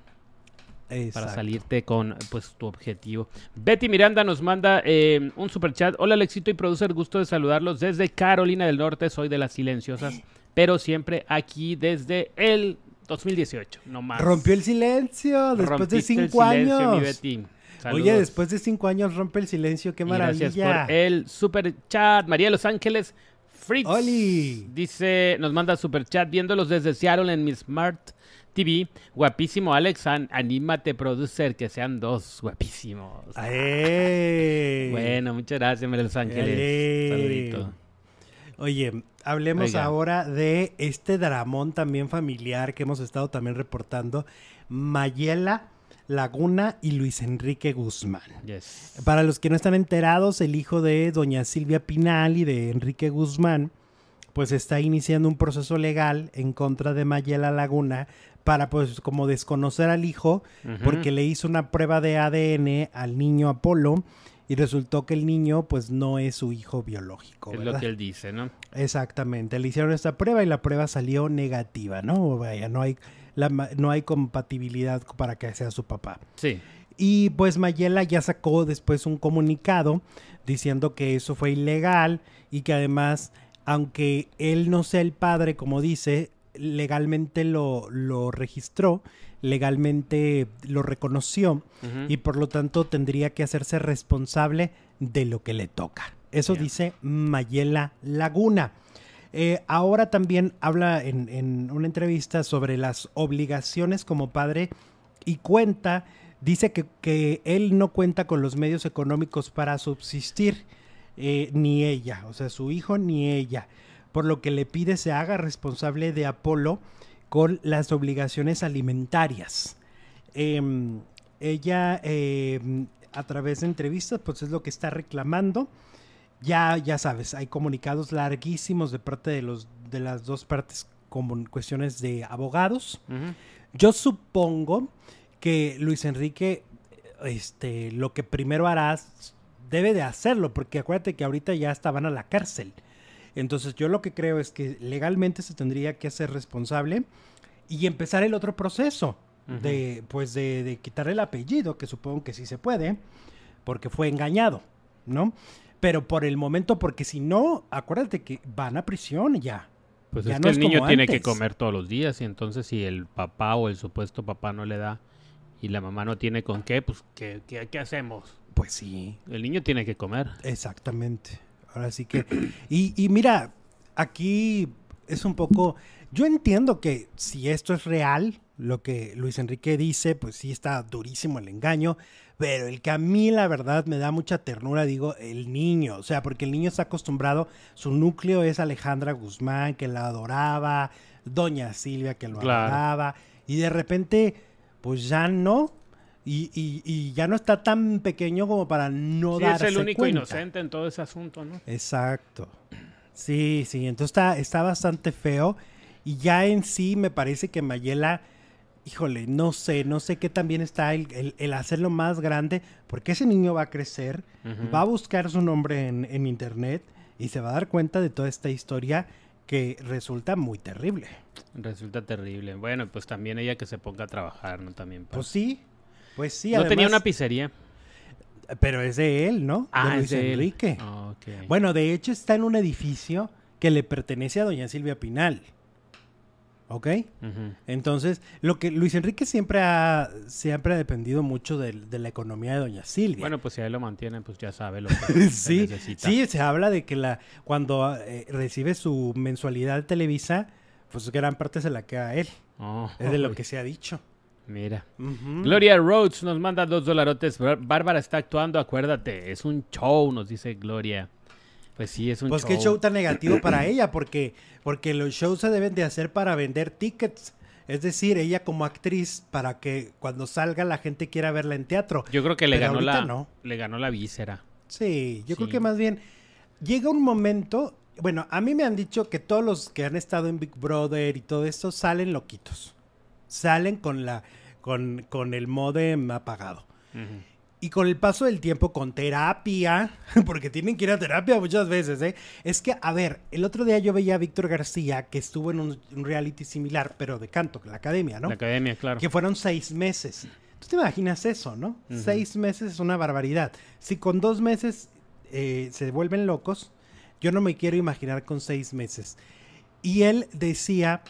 S2: para salirte con pues tu objetivo. Betty Miranda nos manda eh, un super chat. Hola Alexito y producer, gusto de saludarlos desde Carolina del Norte. Soy de las silenciosas, (laughs) pero siempre aquí desde el 2018, no más.
S1: Rompió el silencio después de
S2: el
S1: cinco
S2: mi
S1: años.
S2: Betty.
S1: Oye, después de cinco años rompe el silencio, qué
S2: Y
S1: maravilla.
S2: Gracias por el super chat. María de Los Ángeles Fritz.
S1: Oli.
S2: Dice, nos manda super chat viéndolos desde Seattle en mi Smart TV. Guapísimo, Alex. an- anímate, producer, que sean dos guapísimos.
S1: ¡Eh! (laughs)
S2: Bueno, muchas gracias, María Los Ángeles.
S1: Ele.
S2: Saludito.
S1: Oye, hablemos
S2: Oiga.
S1: ahora de este dramón también familiar que hemos estado también reportando. Mayela Laguna y Luis Enrique Guzmán.
S2: Yes.
S1: Para los que no están enterados, el hijo de doña Silvia Pinal y de Enrique Guzmán, pues está iniciando un proceso legal en contra de Mayela Laguna para pues como desconocer al hijo porque le hizo una prueba de ADN al niño Apolo y resultó que el niño pues no es su hijo biológico,
S2: Es lo que él dice, ¿no?
S1: Exactamente, le hicieron esta prueba y la prueba salió negativa, ¿no? Vaya, no hay la no hay compatibilidad para que sea su papá.
S2: Sí.
S1: Y pues Mayela ya sacó después un comunicado diciendo que eso fue ilegal y que además, aunque él no sea el padre, como dice, legalmente lo, lo registró, legalmente lo reconoció y por lo tanto tendría que hacerse responsable de lo que le toca. Eso dice Mayela Laguna. Eh, ahora también habla en, en una entrevista sobre las obligaciones como padre y cuenta, dice que, que él no cuenta con los medios económicos para subsistir, eh, ni ella, o sea, su hijo ni ella, por lo que le pide se haga responsable de Apolo con las obligaciones alimentarias. Em, ella, em, a través de entrevistas, pues es lo que está reclamando. Ya, ya sabes, hay comunicados larguísimos de parte de los de las dos partes como cuestiones de abogados. Yo supongo que Luis Enrique, este, lo que primero hará, debe de hacerlo, porque acuérdate que ahorita ya estaban a la cárcel. Entonces yo lo que creo es que legalmente se tendría que hacer responsable y empezar el otro proceso de, pues de, de quitar el apellido, que supongo que sí se puede, porque fue engañado, ¿no? Pero por el momento, porque si no, acuérdate que van a prisión ya.
S2: Pues
S1: Ya
S2: es
S1: no
S2: que
S1: es
S2: el niño tiene que comer todos los días y entonces si el papá o el supuesto papá no le da y la mamá no tiene con qué, pues ¿qué, qué, qué hacemos?
S1: Pues sí,
S2: El niño tiene que comer.
S1: Exactamente. Ahora sí que. Y, y mira, aquí es un poco. Yo entiendo que si esto es real, lo que Luis Enrique dice, pues sí está durísimo el engaño. Pero el que a mí, la verdad, me da mucha ternura, digo, el niño. O sea, porque el niño está acostumbrado, su núcleo es Alejandra Guzmán, que la adoraba, Doña Silvia, que lo
S2: Claro.
S1: adoraba. Y de repente, pues ya no. Y, y- y ya no está tan pequeño como para no
S2: Sí, es
S1: darse
S2: el único
S1: cuenta.
S2: inocente en todo ese asunto, ¿no?
S1: Exacto. Sí, sí, entonces está, está bastante feo. Y ya en sí me parece que Mayela, híjole, no sé, no sé qué también está el, el- el hacerlo más grande, porque ese niño va a crecer, va a buscar su nombre en, en internet y se va a dar cuenta de toda esta historia que resulta muy terrible.
S2: Resulta terrible. Bueno, pues también ella que se ponga a trabajar, ¿no? También. para-
S1: Pues sí, pues sí.
S2: no tenía una pizzería.
S1: Pero es de él, ¿no?
S2: Ah,
S1: de Luis
S2: es de él.
S1: Enrique.
S2: Ah, ok.
S1: Bueno, de hecho está en un edificio que le pertenece a doña Silvia Pinal. ¿Ok? Entonces, lo que Luis Enrique siempre ha, siempre ha dependido mucho de, de la economía de doña Silvia.
S2: Bueno, pues si él lo mantienen, pues ya sabe lo que (laughs)
S1: sí,
S2: necesita.
S1: sí, se habla de que la cuando eh, recibe su mensualidad de Televisa, pues gran parte se la queda a él.
S2: Oh,
S1: Es de lo (laughs) que se ha dicho.
S2: Mira. Gloria Rhodes nos manda dos dolarotes. Bár- Bárbara está actuando, acuérdate. Es un show, nos dice Gloria. Pues sí, es un
S1: Pues
S2: show.
S1: qué show tan negativo para (clears throat) ella, porque, porque los shows se deben de hacer para vender tickets. Es decir, ella como actriz, para que cuando salga la gente quiera verla en teatro.
S2: Yo creo que le
S1: Pero
S2: ganó la
S1: no.
S2: le ganó la víscera.
S1: Sí, yo creo que más bien llega un momento, bueno, a mí me han dicho que todos los que han estado en Big Brother y todo esto salen loquitos. Salen con la con, con el modem apagado.
S2: Ujú.
S1: Y con el paso del tiempo, con terapia, (laughs) porque tienen que ir a terapia muchas veces, ¿eh? Es que, a ver, el otro día yo veía a Víctor García, que estuvo en un, un reality similar, pero de canto, la academia, ¿no?
S2: La academia, claro.
S1: Que fueron seis meses. Tú te imaginas eso, ¿no?
S2: Ujú.
S1: Seis meses es una barbaridad. Si con dos meses eh, se vuelven locos, yo no me quiero imaginar con seis meses. Y él decía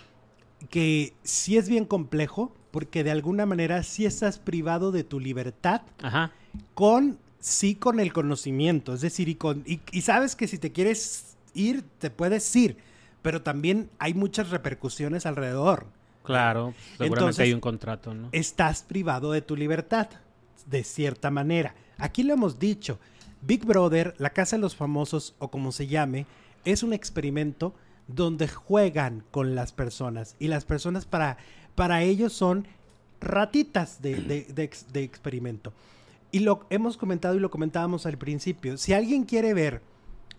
S1: que sí es bien complejo, porque de alguna manera sí estás privado de tu libertad
S2: Ajá.
S1: con sí con el conocimiento, es decir, y con y, y sabes que si te quieres ir te puedes ir, pero también hay muchas repercusiones alrededor.
S2: Claro. Seguramente
S1: Entonces,
S2: hay un contrato, ¿no?
S1: Estás privado de tu libertad de cierta manera. Aquí lo hemos dicho, Big Brother, la Casa de los Famosos o como se llame, es un experimento donde juegan con las personas y las personas para para ellos son ratitas de, de- de ex- de experimento. Y lo hemos comentado y lo comentábamos al principio. Si alguien quiere ver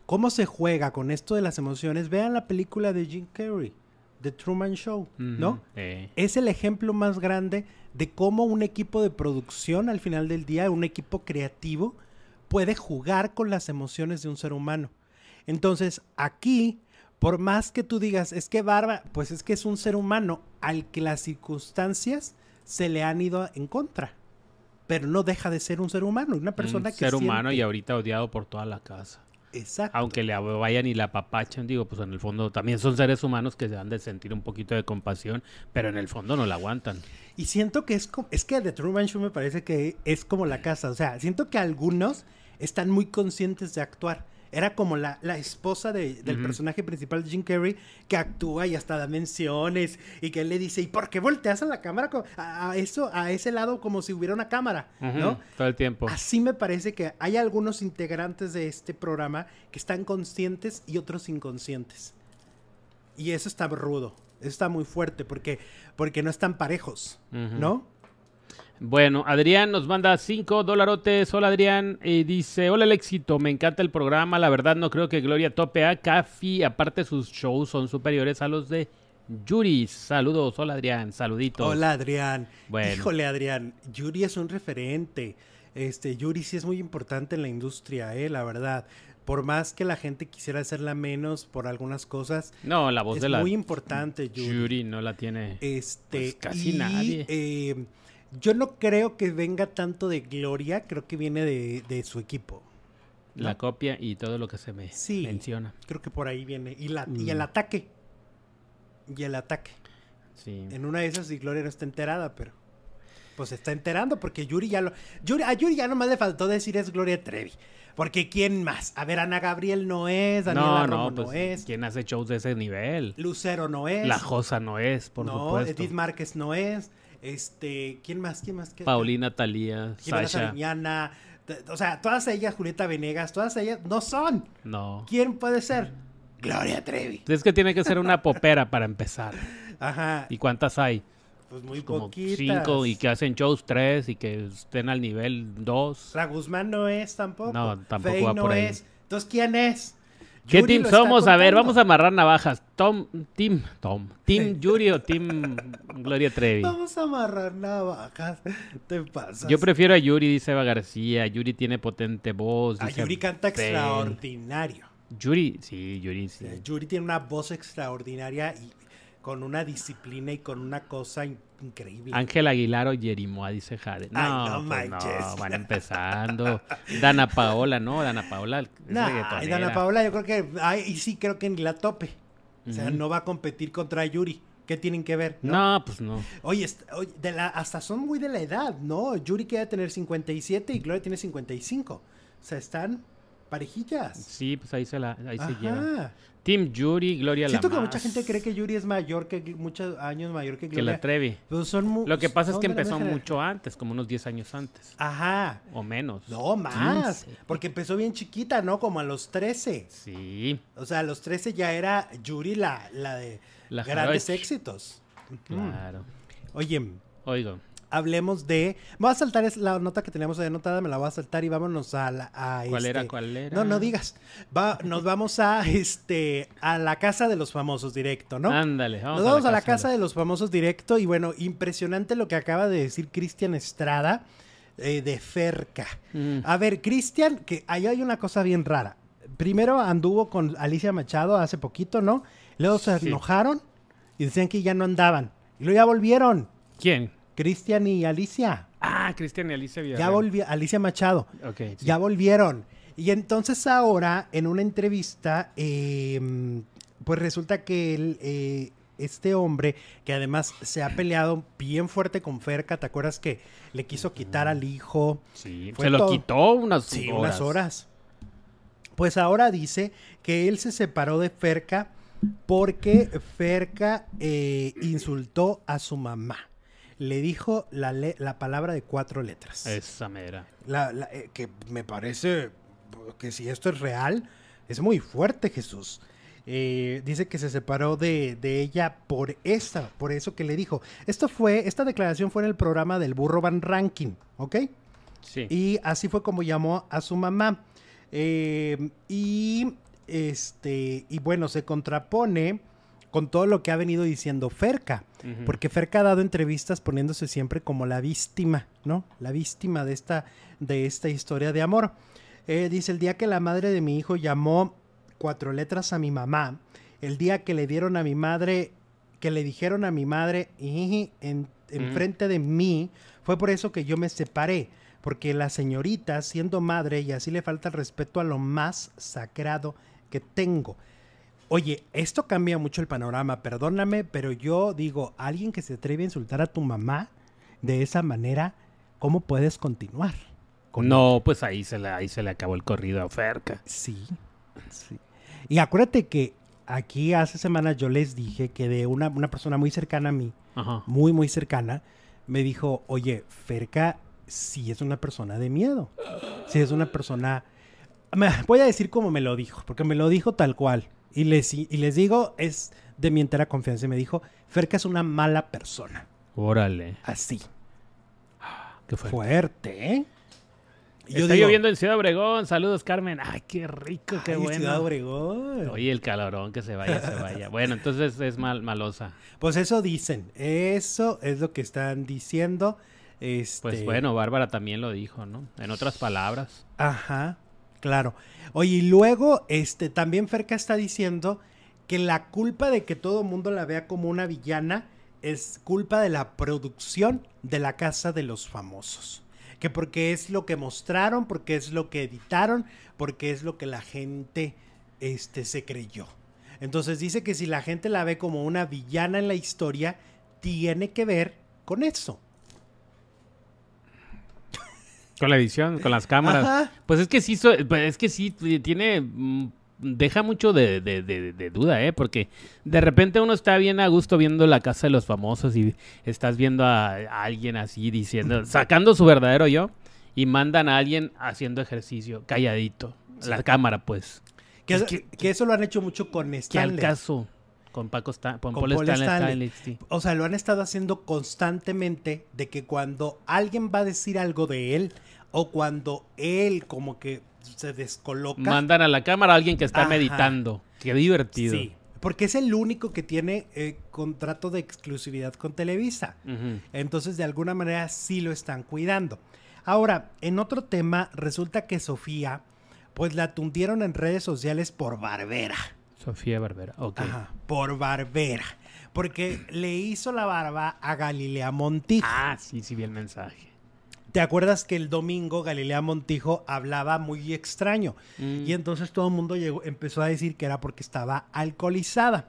S1: cómo se juega con esto de las emociones, vean la película de Jim Carrey, The Truman Show, ¿no?
S2: Eh,
S1: Es el ejemplo más grande de cómo un equipo de producción al final del día, un equipo creativo, puede jugar con las emociones de un ser humano. Entonces, aquí, por más que tú digas, es que Barba, pues es que es un ser humano al que las circunstancias se le han ido en contra. Pero no deja de ser un ser humano, una persona
S2: un
S1: que
S2: ser humano y ahorita odiado por toda la casa.
S1: Exacto.
S2: Aunque le vayan y la apapachan, digo, pues en el fondo también son seres humanos que se han de sentir un poquito de compasión, pero en el fondo no la aguantan.
S1: Y siento que es como, es que The Truman Show me parece que es como la casa. O sea, siento que algunos están muy conscientes de actuar. Era como la, la esposa de- del personaje principal de Jim Carrey que actúa y hasta da menciones y que él le dice, ¿y por qué volteas a la cámara a, a eso, a ese lado como si hubiera una cámara? ¿No?
S2: Todo el tiempo.
S1: Así me parece que hay algunos integrantes de este programa que están conscientes y otros inconscientes. Y eso está rudo, eso está muy fuerte porque, porque no están parejos. ¿no?
S2: Bueno, Adrián nos manda 5 dolarotes. Hola Adrián. Y dice, hola el éxito, me encanta el programa. La verdad no creo que Gloria tope a Cafi. Aparte sus shows son superiores a los de Yuri. Saludos, hola Adrián, saluditos.
S1: Hola Adrián.
S2: Bueno.
S1: Híjole Adrián, Yuri es un referente. Este, Yuri sí es muy importante en la industria, eh, la verdad. Por más que la gente quisiera hacerla menos por algunas cosas,
S2: No, la voz
S1: es
S2: de la
S1: muy importante Yuri.
S2: Yuri no la tiene.
S1: Este,
S2: Pues casi
S1: y,
S2: nadie.
S1: eh, yo no creo que venga tanto de Gloria, creo que viene de, de su equipo. ¿no?
S2: La copia y todo lo que se me
S1: Sí.
S2: menciona.
S1: Creo que por ahí viene. Y, la, y
S2: Mm.
S1: el ataque. Y el ataque.
S2: Sí.
S1: En una de esas, y Gloria no está enterada, pero. Pues se está enterando porque Yuri ya lo. Yuri, a Yuri ya nomás le faltó decir es Gloria Trevi. Porque ¿quién más? A ver, Ana Gabriel no es, Daniela
S2: No,
S1: Romo
S2: no,
S1: no,
S2: pues
S1: es,
S2: ¿quién hace shows de ese nivel?
S1: Lucero no es.
S2: La Josa no es, por
S1: no,
S2: supuesto.
S1: Edith Márquez no es. Este, ¿quién más? ¿Quién más? ¿Qué-
S2: Paulina Talía,
S1: Jimena
S2: Sasha.
S1: Sariñana, o sea, todas ellas, Julieta Venegas, todas ellas no son.
S2: No.
S1: ¿Quién puede ser? Gloria Trevi.
S2: Es que tiene que ser una popera para empezar. (laughs)
S1: Ajá,
S2: ¿Y cuántas hay?
S1: pues muy
S2: Como
S1: poquitas.
S2: cinco y que hacen shows tres y que estén al nivel dos.
S1: La Guzmán no es tampoco.
S2: No, tampoco va
S1: no
S2: por ahí.
S1: es. Entonces, ¿quién es?
S2: ¿Qué
S1: Yuri
S2: team somos? A ver, vamos a amarrar navajas. Tom, Team, Tom, Team Yuri o Team Gloria Trevi.
S1: Vamos a amarrar navajas. Te pasas.
S2: Yo prefiero a Yuri, dice Eva García. Yuri tiene potente voz.
S1: A
S2: dice
S1: Yuri canta extraordinario.
S2: Yuri, sí, Yuri, sí.
S1: Eh, Yuri tiene una voz extraordinaria y con una disciplina y con una cosa in- increíble.
S2: Ángel Aguilar o Yerimoa, dice Jade. No,
S1: Ay, no
S2: pues
S1: manches.
S2: no, van empezando. (laughs) Dana Paola, ¿no? Dana Paola
S1: Nah. Dana Paola, yo creo que. Ay, y sí, creo que ni la tope. O sea, no va a competir contra Yuri. ¿Qué tienen que ver?
S2: No, pues no.
S1: Oye, de la, hasta son muy de la edad, ¿no? Yuri queda tener 57 y Gloria tiene 55. O sea, están parejillas.
S2: Sí, pues ahí se, la, ahí se lleva.
S1: Ajá.
S2: Team Yuri, Gloria
S1: Siento que mucha gente cree que Yuri es mayor, que muchos años mayor que
S2: que
S1: Gloria.
S2: la Trevi.
S1: pero son
S2: Lo que pasa es que empezó mucho antes, como unos 10 años antes.
S1: Ajá.
S2: O menos.
S1: No, más.
S2: 15.
S1: Porque empezó bien chiquita, ¿no? Como a los 13.
S2: Sí,
S1: O sea, a los 13 ya era Yuri la, la de
S2: La
S1: grandes éxitos.
S2: Claro.
S1: Oye,
S2: Oigo.
S1: Hablemos de. Voy a saltar es la nota que teníamos ahí anotada, me la voy a saltar y vámonos a la. a
S2: ¿Cuál era?
S1: este-
S2: ¿Cuál era?
S1: No, no digas. Va, nos vamos a este a la casa de los famosos directo, ¿no?
S2: Ándale, vamos,
S1: nos vamos a la casa de los famosos directo y bueno, impresionante lo que acaba de decir Cristian Estrada. eh, de Ferca.
S2: Mm.
S1: A ver, Cristian, que ahí hay una cosa bien rara. Primero anduvo con Alicia Machado hace poquito, ¿no? Luego se
S2: Sí.
S1: enojaron y decían que ya no andaban. Y luego ya volvieron.
S2: ¿Quién?
S1: Cristian y Alicia.
S2: Ah, Cristian y Alicia
S1: Ya volvió, Alicia Machado.
S2: Ok, sí.
S1: Ya volvieron. Y entonces ahora, en una entrevista, eh, pues resulta que el, eh, este hombre, que además se ha peleado bien fuerte con Ferca, ¿te acuerdas que le quiso quitar al hijo?
S2: Sí,
S1: Fue
S2: se lo quitó unas
S1: Sí,
S2: horas.
S1: unas horas. Pues ahora dice que él se separó de Ferca porque Ferca eh, insultó a su mamá. Le dijo la, le- la palabra de cuatro letras.
S2: Esa mera.
S1: La- la- eh, que me parece que si esto es real, es muy fuerte, Jesús. Eh, dice que se separó de, de ella por esta, por eso que le dijo. Esto fue, esta declaración fue en el programa del Burro Van Ranking, ¿ok?
S2: Sí.
S1: Y así fue como llamó a su mamá. Eh, y este, y bueno, se contrapone con todo lo que ha venido diciendo Ferca. Porque Ferca ha dado entrevistas poniéndose siempre como la víctima, ¿no? La víctima de esta, de esta historia de amor. Eh, dice, el día que la madre de mi hijo llamó cuatro letras a mi mamá, el día que le dieron a mi madre, que le dijeron a mi madre "Iji", en, en
S2: Mm.
S1: frente de mí, fue por eso que yo me separé. Porque la señorita, siendo madre, y así le falta el respeto a lo más sagrado que tengo. Oye, esto cambia mucho el panorama, perdóname, pero yo digo, alguien que se atreve a insultar a tu mamá de esa manera, ¿cómo puedes continuar? con
S2: No, pues ahí se le, ahí se le acabó el corrido a Ferca.
S1: Sí, sí. Y acuérdate que aquí hace semanas yo les dije que de una, una persona muy cercana a mí,
S2: Ajá.
S1: muy, muy cercana, me dijo, oye, Ferca sí es una persona de miedo. Sí es una persona... Me- voy a decir como me lo dijo, porque me lo dijo tal cual. Y les, y les digo, es de mi entera confianza. Y me dijo, Ferca es una mala persona.
S2: Órale.
S1: Así.
S2: ¿Qué fue?
S1: Fuerte, ¿eh? Y
S2: Está
S1: digo,
S2: lloviendo en Ciudad Obregón. Saludos, Carmen. Ay, qué rico, qué
S1: "Ay,
S2: bueno.
S1: Ciudad Obregón.
S2: Oye, el calorón, que se vaya, se vaya. Bueno, entonces es mal, malosa.
S1: Pues eso dicen, eso es lo que están diciendo. Este,
S2: Pues bueno, Bárbara también lo dijo, ¿no? En otras palabras.
S1: Ajá, claro. Oye, y luego, este, también Ferca está diciendo que la culpa de que todo mundo la vea como una villana es culpa de la producción de la Casa de los Famosos. Que porque es lo que mostraron, porque es lo que editaron, porque es lo que la gente este, se creyó. Entonces dice que si la gente la ve como una villana en la historia, tiene que ver con eso.
S2: Con la edición, con las cámaras.
S1: Ajá.
S2: Pues es que sí, pues es que sí tiene, mm, deja mucho de, de- de- de duda, ¿eh? Porque de repente uno está bien a gusto viendo la casa de los famosos y estás viendo a, a alguien así diciendo, (laughs) sacando su verdadero yo y mandan a alguien haciendo ejercicio, calladito. La cámara, pues.
S1: Que,
S2: Es
S1: que- que eso lo han hecho mucho con
S2: ¿Qué al
S1: Stanley.
S2: caso? Con Paco Stan con,
S1: Con
S2: Paul
S1: Paul
S2: Stanley,
S1: Stanley.
S2: Stanley, sí.
S1: O sea, lo han estado haciendo constantemente de que cuando alguien va a decir algo de él o cuando él como que se descoloca.
S2: Mandan a la cámara a alguien que está
S1: Ajá.
S2: meditando. Qué divertido.
S1: Sí, porque es el único que tiene eh, contrato de exclusividad con Televisa. Entonces, de alguna manera sí lo están cuidando. Ahora, en otro tema, resulta que Sofía, pues la tundieron en redes sociales por Barbera.
S2: Sofía Barbera, ok.
S1: Ajá, por Barbera. Porque le hizo la barba a Galilea Montijo.
S2: Ah, sí, sí vi el mensaje.
S1: ¿Te acuerdas que el domingo Galilea Montijo hablaba muy extraño?
S2: Mm.
S1: Y entonces todo el mundo llegó, empezó a decir que era porque estaba alcoholizada.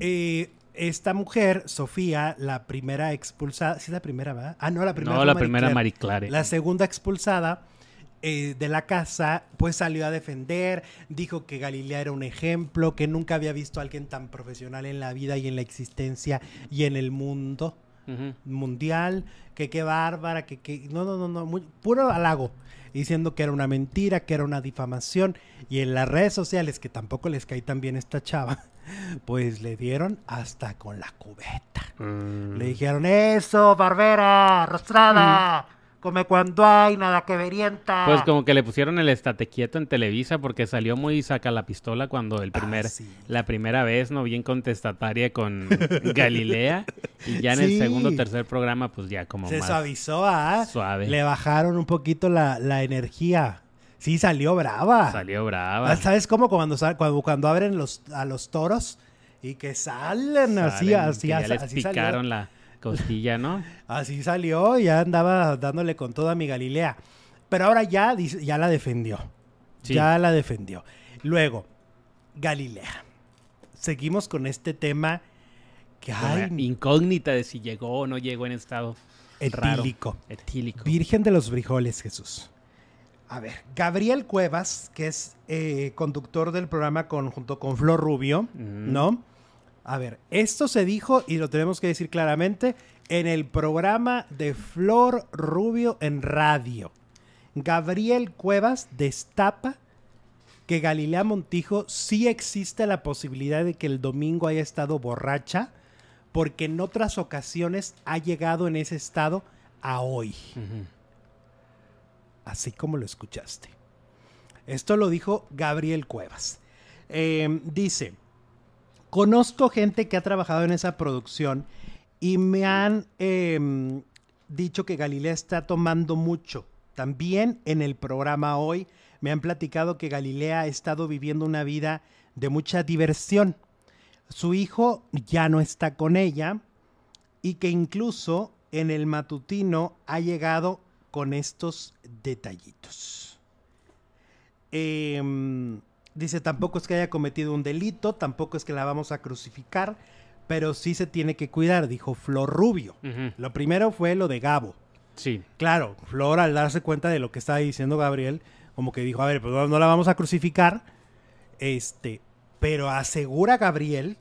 S1: Eh, esta mujer, Sofía, la primera expulsada, sí es la primera, ¿verdad? Ah, no, la primera.
S2: no, la
S1: Marie
S2: primera. Marie Claire.
S1: La segunda expulsada eh, de la casa, pues salió a defender, dijo que Galilea era un ejemplo, que nunca había visto a alguien tan profesional en la vida y en la existencia y en el mundo
S2: Ujú.
S1: mundial, que qué bárbara, que, que no, no, no, no, muy- puro halago, diciendo que era una mentira, que era una difamación, y en las redes sociales, que tampoco les cae tan bien esta chava, (laughs) pues le dieron hasta con la cubeta.
S2: Mm.
S1: Le dijeron, eso, barbera, arrastrada, come cuando hay, nada que verienta.
S2: Pues como que le pusieron el estate quieto en Televisa porque salió muy saca la pistola cuando el
S1: Ah,
S2: primer,
S1: sí.
S2: la primera vez, ¿no? Bien contestataria con (laughs) Galilea. Y ya en
S1: Sí.
S2: el segundo o tercer programa, pues ya como
S1: Se
S2: más
S1: suavizó, ¿ah?
S2: suave.
S1: Le bajaron un poquito la, la energía. Sí, salió brava.
S2: Salió brava.
S1: Ah, ¿Sabes cómo? Cuando, cuando, cuando abren los, a los toros y que salen así,
S2: Salen,
S1: así,
S2: que ya
S1: así,
S2: les
S1: así
S2: picaron
S1: salió.
S2: la costilla, ¿no?
S1: Así salió, ya andaba dándole con toda mi Galilea. Pero ahora ya, ya la defendió.
S2: Sí.
S1: Ya la defendió. Luego, Galilea. Seguimos con este tema que hay
S2: incógnita de si llegó o no llegó en estado raro.
S1: etílico.
S2: Etílico.
S1: Virgen de los frijoles, Jesús. A ver, Gabriel Cuevas, que es eh, conductor del programa con, junto con Flor Rubio,
S2: Mm.
S1: ¿no? A ver, esto se dijo y lo tenemos que decir claramente en el programa de Flor Rubio en radio. Gabriel Cuevas destapa que Galilea Montijo sí existe la posibilidad de que el domingo haya estado borracha porque en otras ocasiones ha llegado en ese estado a hoy así como lo escuchaste. Esto lo dijo Gabriel Cuevas. Eh, dice, conozco gente que ha trabajado en esa producción y me han eh, dicho que Galilea está tomando mucho. También en el programa hoy me han platicado que Galilea ha estado viviendo una vida de mucha diversión. Su hijo ya no está con ella y que incluso en el matutino ha llegado con estos detallitos. Em, dice, tampoco es que haya cometido un delito, tampoco es que la vamos a crucificar, pero sí se tiene que cuidar, dijo Flor Rubio. Lo primero fue lo de Gabo.
S2: Sí.
S1: Claro, Flor al darse cuenta de lo que estaba diciendo Gabriel, como que dijo, a ver, pues no, no la vamos a crucificar, este, pero asegura Gabriel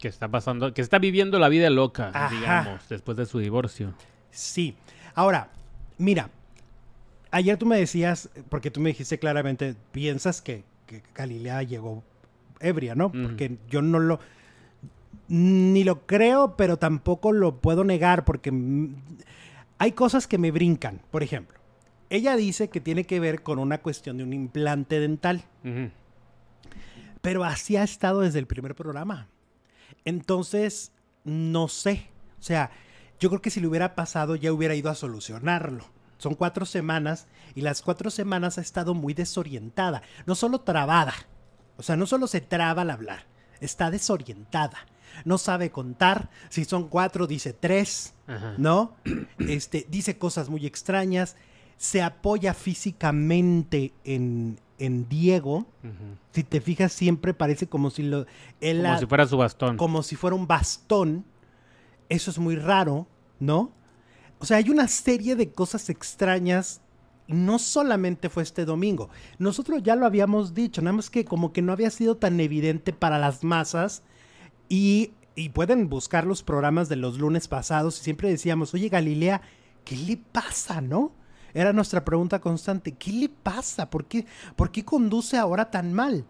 S2: Que está pasando, que está viviendo la vida loca,
S1: Ajá.
S2: digamos, después de su divorcio.
S1: Sí. Ahora, mira, ayer tú me decías, porque tú me dijiste claramente, piensas que, que Galilea llegó ebria, ¿no? Porque yo no lo... Ni lo creo, pero tampoco lo puedo negar porque hay cosas que me brincan. Por ejemplo, ella dice que tiene que ver con una cuestión de un implante dental. Pero así ha estado desde el primer programa. Entonces, no sé. O sea, yo creo que si le hubiera pasado ya hubiera ido a solucionarlo. Son cuatro semanas y las cuatro semanas ha estado muy desorientada. No solo trabada. O sea, no solo se traba al hablar. Está desorientada. No sabe contar. Si son cuatro, dice tres.
S2: Ajá.
S1: ¿no? (clears throat) Este, dice cosas muy extrañas, se apoya físicamente en, en Diego. Si te fijas, siempre parece como si lo. él
S2: Como
S1: la-
S2: si fuera su bastón.
S1: como si fuera un bastón. Eso es muy raro, ¿no? O sea, hay una serie de cosas extrañas. No solamente fue este domingo. Nosotros ya lo habíamos dicho, nada más que como que no había sido tan evidente para las masas. Y, y pueden buscar los programas de los lunes pasados. Y siempre decíamos, oye Galilea, ¿qué le pasa, no? Era nuestra pregunta constante. ¿Qué le pasa? ¿Por qué, ¿Por qué conduce ahora tan mal?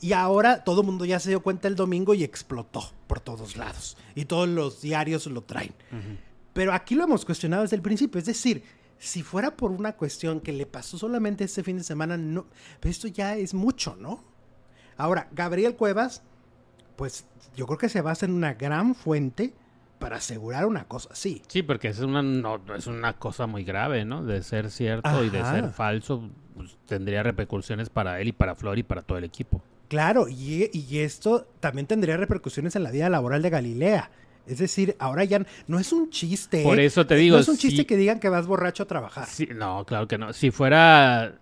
S1: Y ahora todo el mundo ya se dio cuenta el domingo y explotó por todos lados. Y todos los diarios lo traen. Pero aquí lo hemos cuestionado desde el principio. Es decir, si fuera por una cuestión que le pasó solamente este fin de semana, no. Pero esto ya es mucho, ¿no? Ahora, Gabriel Cuevas, pues yo creo que se basa en una gran fuente para asegurar una cosa así.
S2: Sí, porque es una, no, es una cosa muy grave, ¿no? De ser cierto y de ser falso, pues, tendría repercusiones para él y para Flor y para todo el equipo.
S1: Claro, y, y esto también tendría repercusiones en la vida laboral de Galilea. Es decir, ahora ya no es un chiste.
S2: Por
S1: ¿eh?
S2: eso te digo,
S1: No es un chiste que digan que vas borracho a trabajar.
S2: Sí, no, claro que no. Si fuera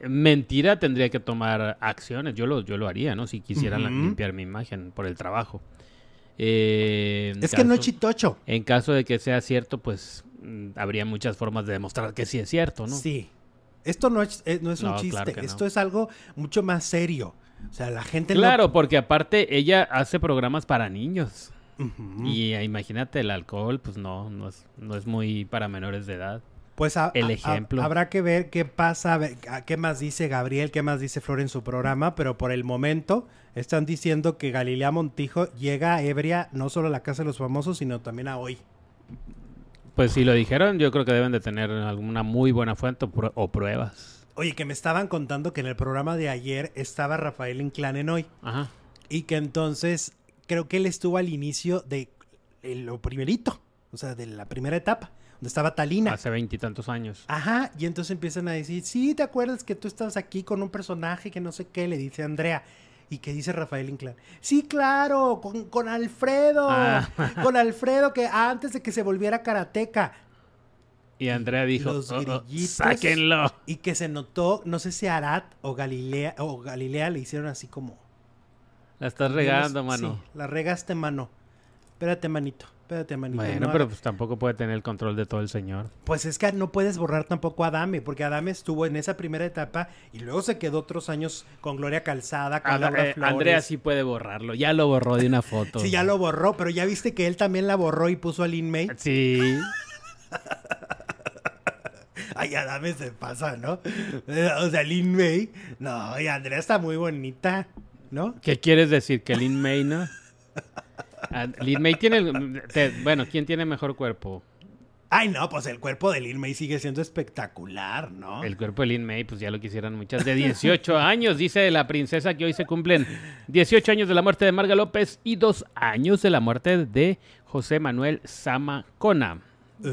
S2: mentira, tendría que tomar acciones. Yo lo, yo lo haría, ¿no? Si quisieran limpiar mi imagen por el trabajo. Eh,
S1: Es que no es chitocho.
S2: En caso de que sea cierto, pues mm, habría muchas formas de demostrar que sí es cierto, ¿no?
S1: Sí. Esto no es, eh, no es un chiste.
S2: claro que no.
S1: Esto es algo mucho más serio. O sea, la gente no-
S2: Claro, porque aparte ella hace programas para niños. Y eh, imagínate, el alcohol, pues no, no es, no es muy para menores de edad.
S1: Pues a-
S2: el
S1: a- a-
S2: ejemplo.
S1: habrá que ver qué pasa, a ver, a- qué más dice Gabriel, qué más dice Flor en su programa, pero por el momento están diciendo que Galilea Montijo llega ebria no solo a la Casa de los Famosos, sino también a hoy.
S2: Pues si lo dijeron, yo creo que deben de tener alguna muy buena fuente o, o pruebas.
S1: Oye, que me estaban contando que en el programa de ayer estaba Rafael Inclán en hoy.
S2: Ajá.
S1: Y que entonces creo que él estuvo al inicio de eh, lo primerito, o sea, de la primera etapa, donde estaba Talina.
S2: Hace veintitantos años.
S1: Ajá, y entonces empiezan a decir, sí, ¿te acuerdas que tú estabas aquí con un personaje que no sé qué? Le dice Andrea. Y que dice Rafael Inclán. Sí, claro, con, con Alfredo.
S2: Ah.
S1: Con Alfredo, que antes de que se volviera karateca.
S2: Y Andrea dijo,
S1: Los
S2: "Oh, oh,
S1: grillitos.
S2: sáquenlo.
S1: Y que se notó, no sé si Arat o Galilea, o Galilea le hicieron así como.
S2: La estás regando, mano.
S1: Sí, la regaste, mano. Espérate, manito. Espérate, manito.
S2: Bueno,
S1: no
S2: pero pues tampoco puede tener el control de todo el señor.
S1: Pues es que no puedes borrar tampoco a Adame, porque Adame estuvo en esa primera etapa y luego se quedó otros años con Gloria Calzada, con
S2: Ada-
S1: Laura
S2: eh,
S1: Flores.
S2: Andrea sí puede borrarlo. Ya lo borró de una (laughs) foto.
S1: Sí, ya lo borró, pero ya viste que él también la borró y puso a Lin May.
S2: Sí. (laughs)
S1: Ay, Adame se pasa, ¿no? (laughs) O sea, Lin May. No, y Andrea está muy bonita, ¿no?
S2: ¿Qué quieres decir? ¿Que Lin May no? Ah, Lin May tiene... el- te- bueno, ¿quién tiene mejor cuerpo?
S1: Ay, no, pues el cuerpo de Lin May sigue siendo espectacular, ¿no?
S2: El cuerpo de Lin May, pues ya lo quisieran muchas. De 18 (laughs) años, dice la princesa que hoy se cumplen 18 años de la muerte de Marga López y dos años de la muerte de José Manuel Zamacona,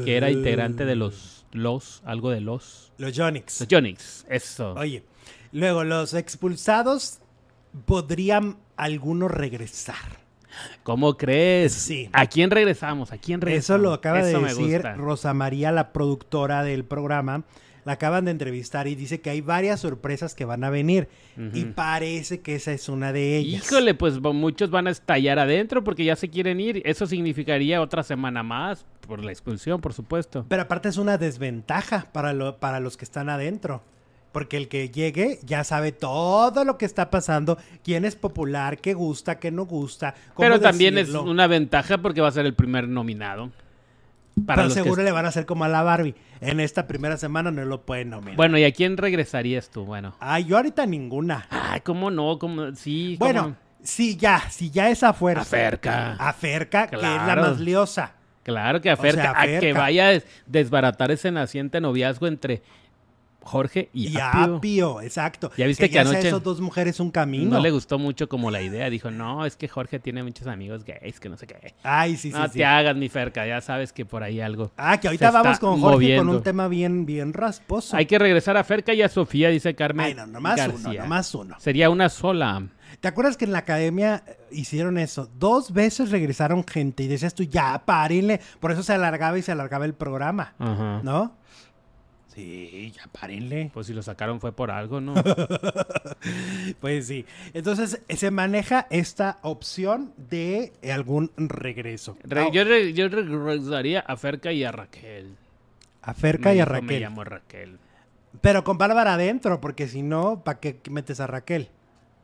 S2: que era integrante de los... Los, algo de los...
S1: Los Jonix.
S2: Los Jonix, eso.
S1: Oye, luego los expulsados podrían algunos regresar.
S2: ¿Cómo crees?
S1: Sí.
S2: ¿A quién regresamos? ¿A quién
S1: Eso
S2: regresamos?
S1: lo acaba
S2: Eso
S1: de decir. Rosa María, la productora del programa. La acaban de entrevistar y dice que hay varias sorpresas que van a venir. Y parece que esa es una de ellas.
S2: Híjole, pues muchos van a estallar adentro porque ya se quieren ir. Eso significaría otra semana más por la expulsión, por supuesto.
S1: Pero aparte es una desventaja para, lo- para los que están adentro. Porque el que llegue ya sabe todo lo que está pasando, quién es popular, qué gusta, qué no gusta. cómo
S2: Pero también
S1: decirlo.
S2: es una ventaja porque va a ser el primer nominado. Para
S1: Pero
S2: los
S1: seguro le van a hacer como a la Barbie. En esta primera semana no lo pueden nominar.
S2: Bueno, ¿y a quién regresarías tú? Bueno.
S1: Ay, yo ahorita ninguna.
S2: Ay, ¿cómo no? ¿Cómo? Sí, ¿cómo
S1: Bueno,
S2: no?
S1: sí, ya, si ya es a fuerza.
S2: A Ferca.
S1: A Ferca, que es la
S2: Claro.
S1: más liosa.
S2: Claro que a
S1: sea,
S2: Ferca, a que vaya a des- desbaratar ese naciente noviazgo entre Jorge y,
S1: Y
S2: Apio.
S1: Apio, exacto.
S2: Ya viste que
S1: ya sea
S2: anoche
S1: esos dos mujeres un camino.
S2: No le gustó mucho como la idea. Dijo, no, es que Jorge tiene muchos amigos gays, que no sé qué.
S1: Ay, sí, sí,
S2: no
S1: sí.
S2: te hagas, mi Ferca, ya sabes que por ahí algo.
S1: Ah, que ahorita vamos con Jorge
S2: moviendo.
S1: con un tema bien, bien rasposo.
S2: Hay que regresar a Ferca y a Sofía, dice Carmen.
S1: Ay, no, nomás uno, nomás uno.
S2: Sería una sola.
S1: ¿Te acuerdas que en la academia eh, hicieron eso? Dos veces regresaron gente y decías tú, ya, párenle. Por eso se alargaba y se alargaba el programa,
S2: Ajá.
S1: ¿no? Sí, ya párenle.
S2: Pues si lo sacaron fue por algo, ¿no? (laughs)
S1: Pues sí. Entonces se maneja esta opción de algún regreso.
S2: Re-
S1: Ah,
S2: yo, re- yo regresaría a Ferca y a Raquel.
S1: a Ferca
S2: Me
S1: y a
S2: dijo, Me
S1: Raquel.
S2: llamo Raquel.
S1: Pero con Bárbara adentro, porque si no, ¿para qué metes a Raquel?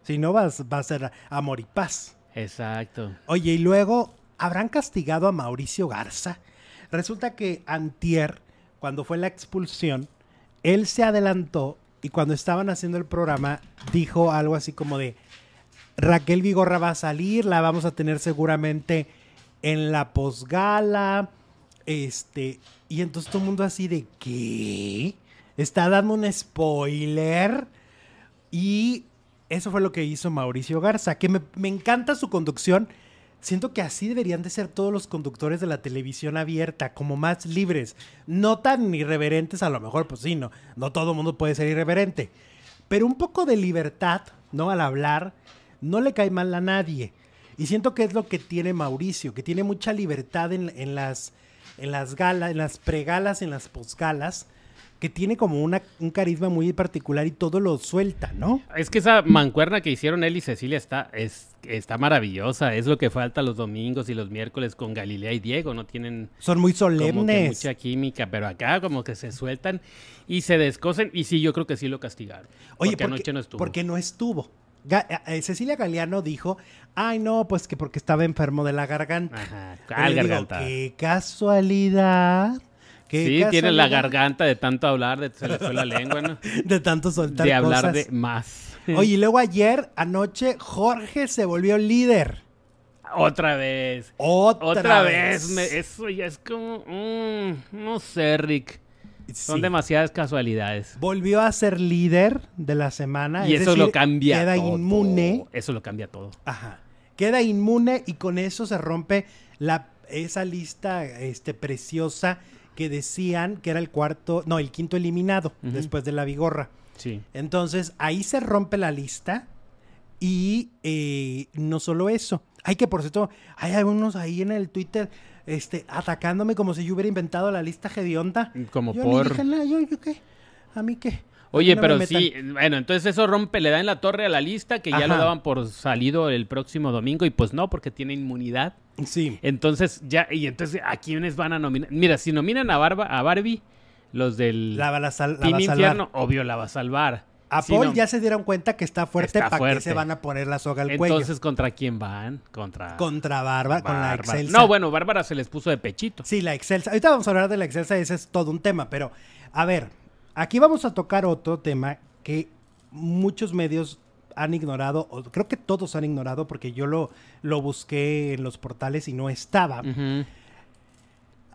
S1: Si no, vas, va a ser amor y paz.
S2: Exacto.
S1: Oye, y luego, ¿habrán castigado a Mauricio Garza? Resulta que Antier, cuando fue la expulsión, él se adelantó y cuando estaban haciendo el programa, dijo algo así como de, Raquel Vigorra va a salir, la vamos a tener seguramente en la posgala, este, y entonces todo el mundo así de, ¿qué? Está dando un spoiler y eso fue lo que hizo Mauricio Garza, que me, me encanta su conducción. Siento que así deberían de ser todos los conductores de la televisión abierta, como más libres, no tan irreverentes a lo mejor, pues sí, no, no todo el mundo puede ser irreverente, pero un poco de libertad, ¿no? Al hablar, no le cae mal a nadie. Y siento que es lo que tiene Mauricio, que tiene mucha libertad en, en las, en las galas, en las pregalas, en las posgalas, que tiene como una, un carisma muy particular y todo lo suelta, ¿no?
S2: Es que esa mancuerna que hicieron él y Cecilia está, es, está maravillosa. Es lo que falta los domingos y los miércoles con Galilea y Diego. No tienen
S1: Son muy
S2: como que
S1: solemnes.
S2: mucha química, pero acá como que se sueltan y se descosen. Y sí, yo creo que sí lo castigaron.
S1: Oye,
S2: porque
S1: ¿por
S2: anoche no estuvo.
S1: Porque no estuvo. Ga- eh, Cecilia Galeano dijo, ay no, pues que porque estaba enfermo de la garganta.
S2: Ajá,
S1: Pero
S2: ¿cuál
S1: yo digo,
S2: garganta?
S1: qué casualidad.
S2: Sí, tiene la garganta de tanto hablar, de, se le fue la lengua, ¿no? (laughs)
S1: De tanto soltar
S2: De hablar
S1: cosas.
S2: de más. (laughs)
S1: Oye, y luego ayer, anoche, Jorge se volvió líder.
S2: Otra vez.
S1: Otra,
S2: vez. eso ya es como. Mm, no sé, Rick. Son demasiadas casualidades.
S1: Volvió a ser líder de la semana.
S2: Y eso lo cambia
S1: queda inmune.
S2: Eso lo cambia todo.
S1: Ajá. Queda inmune y con eso se rompe la, esa lista este, preciosa que decían que era el cuarto, no, el quinto eliminado después de la Vigorra.
S2: Sí.
S1: Entonces ahí se rompe la lista y eh, no solo eso. Hay que, por cierto, hay algunos ahí en el Twitter este, atacándome como si yo hubiera inventado la lista hedionda.
S2: Como por...
S1: yo, yo qué, a mí qué.
S2: Oye, pero sí, bueno, entonces eso rompe, le da en la torre a la lista que ya lo daban por salido el próximo domingo y pues no, porque tiene inmunidad.
S1: Sí.
S2: Entonces ya, y entonces a quiénes van a nominar. Mira, si nominan a, Barba, a Barbie, los del
S1: la, la,
S2: Team Infierno, obvio la va a salvar.
S1: A Paul ya se dieron cuenta que está fuerte para que se van a poner la soga al cuello.
S2: Entonces, ¿contra quién van? Contra...
S1: Contra Bárbara, con la Excelsa.
S2: No, bueno, Bárbara se les puso de pechito.
S1: Sí, la Excelsa. Ahorita vamos a hablar de la Excelsa, ese es todo un tema. Pero, a ver, aquí vamos a tocar otro tema que muchos medios han ignorado, o creo que todos han ignorado, porque yo lo, lo busqué en los portales y no estaba.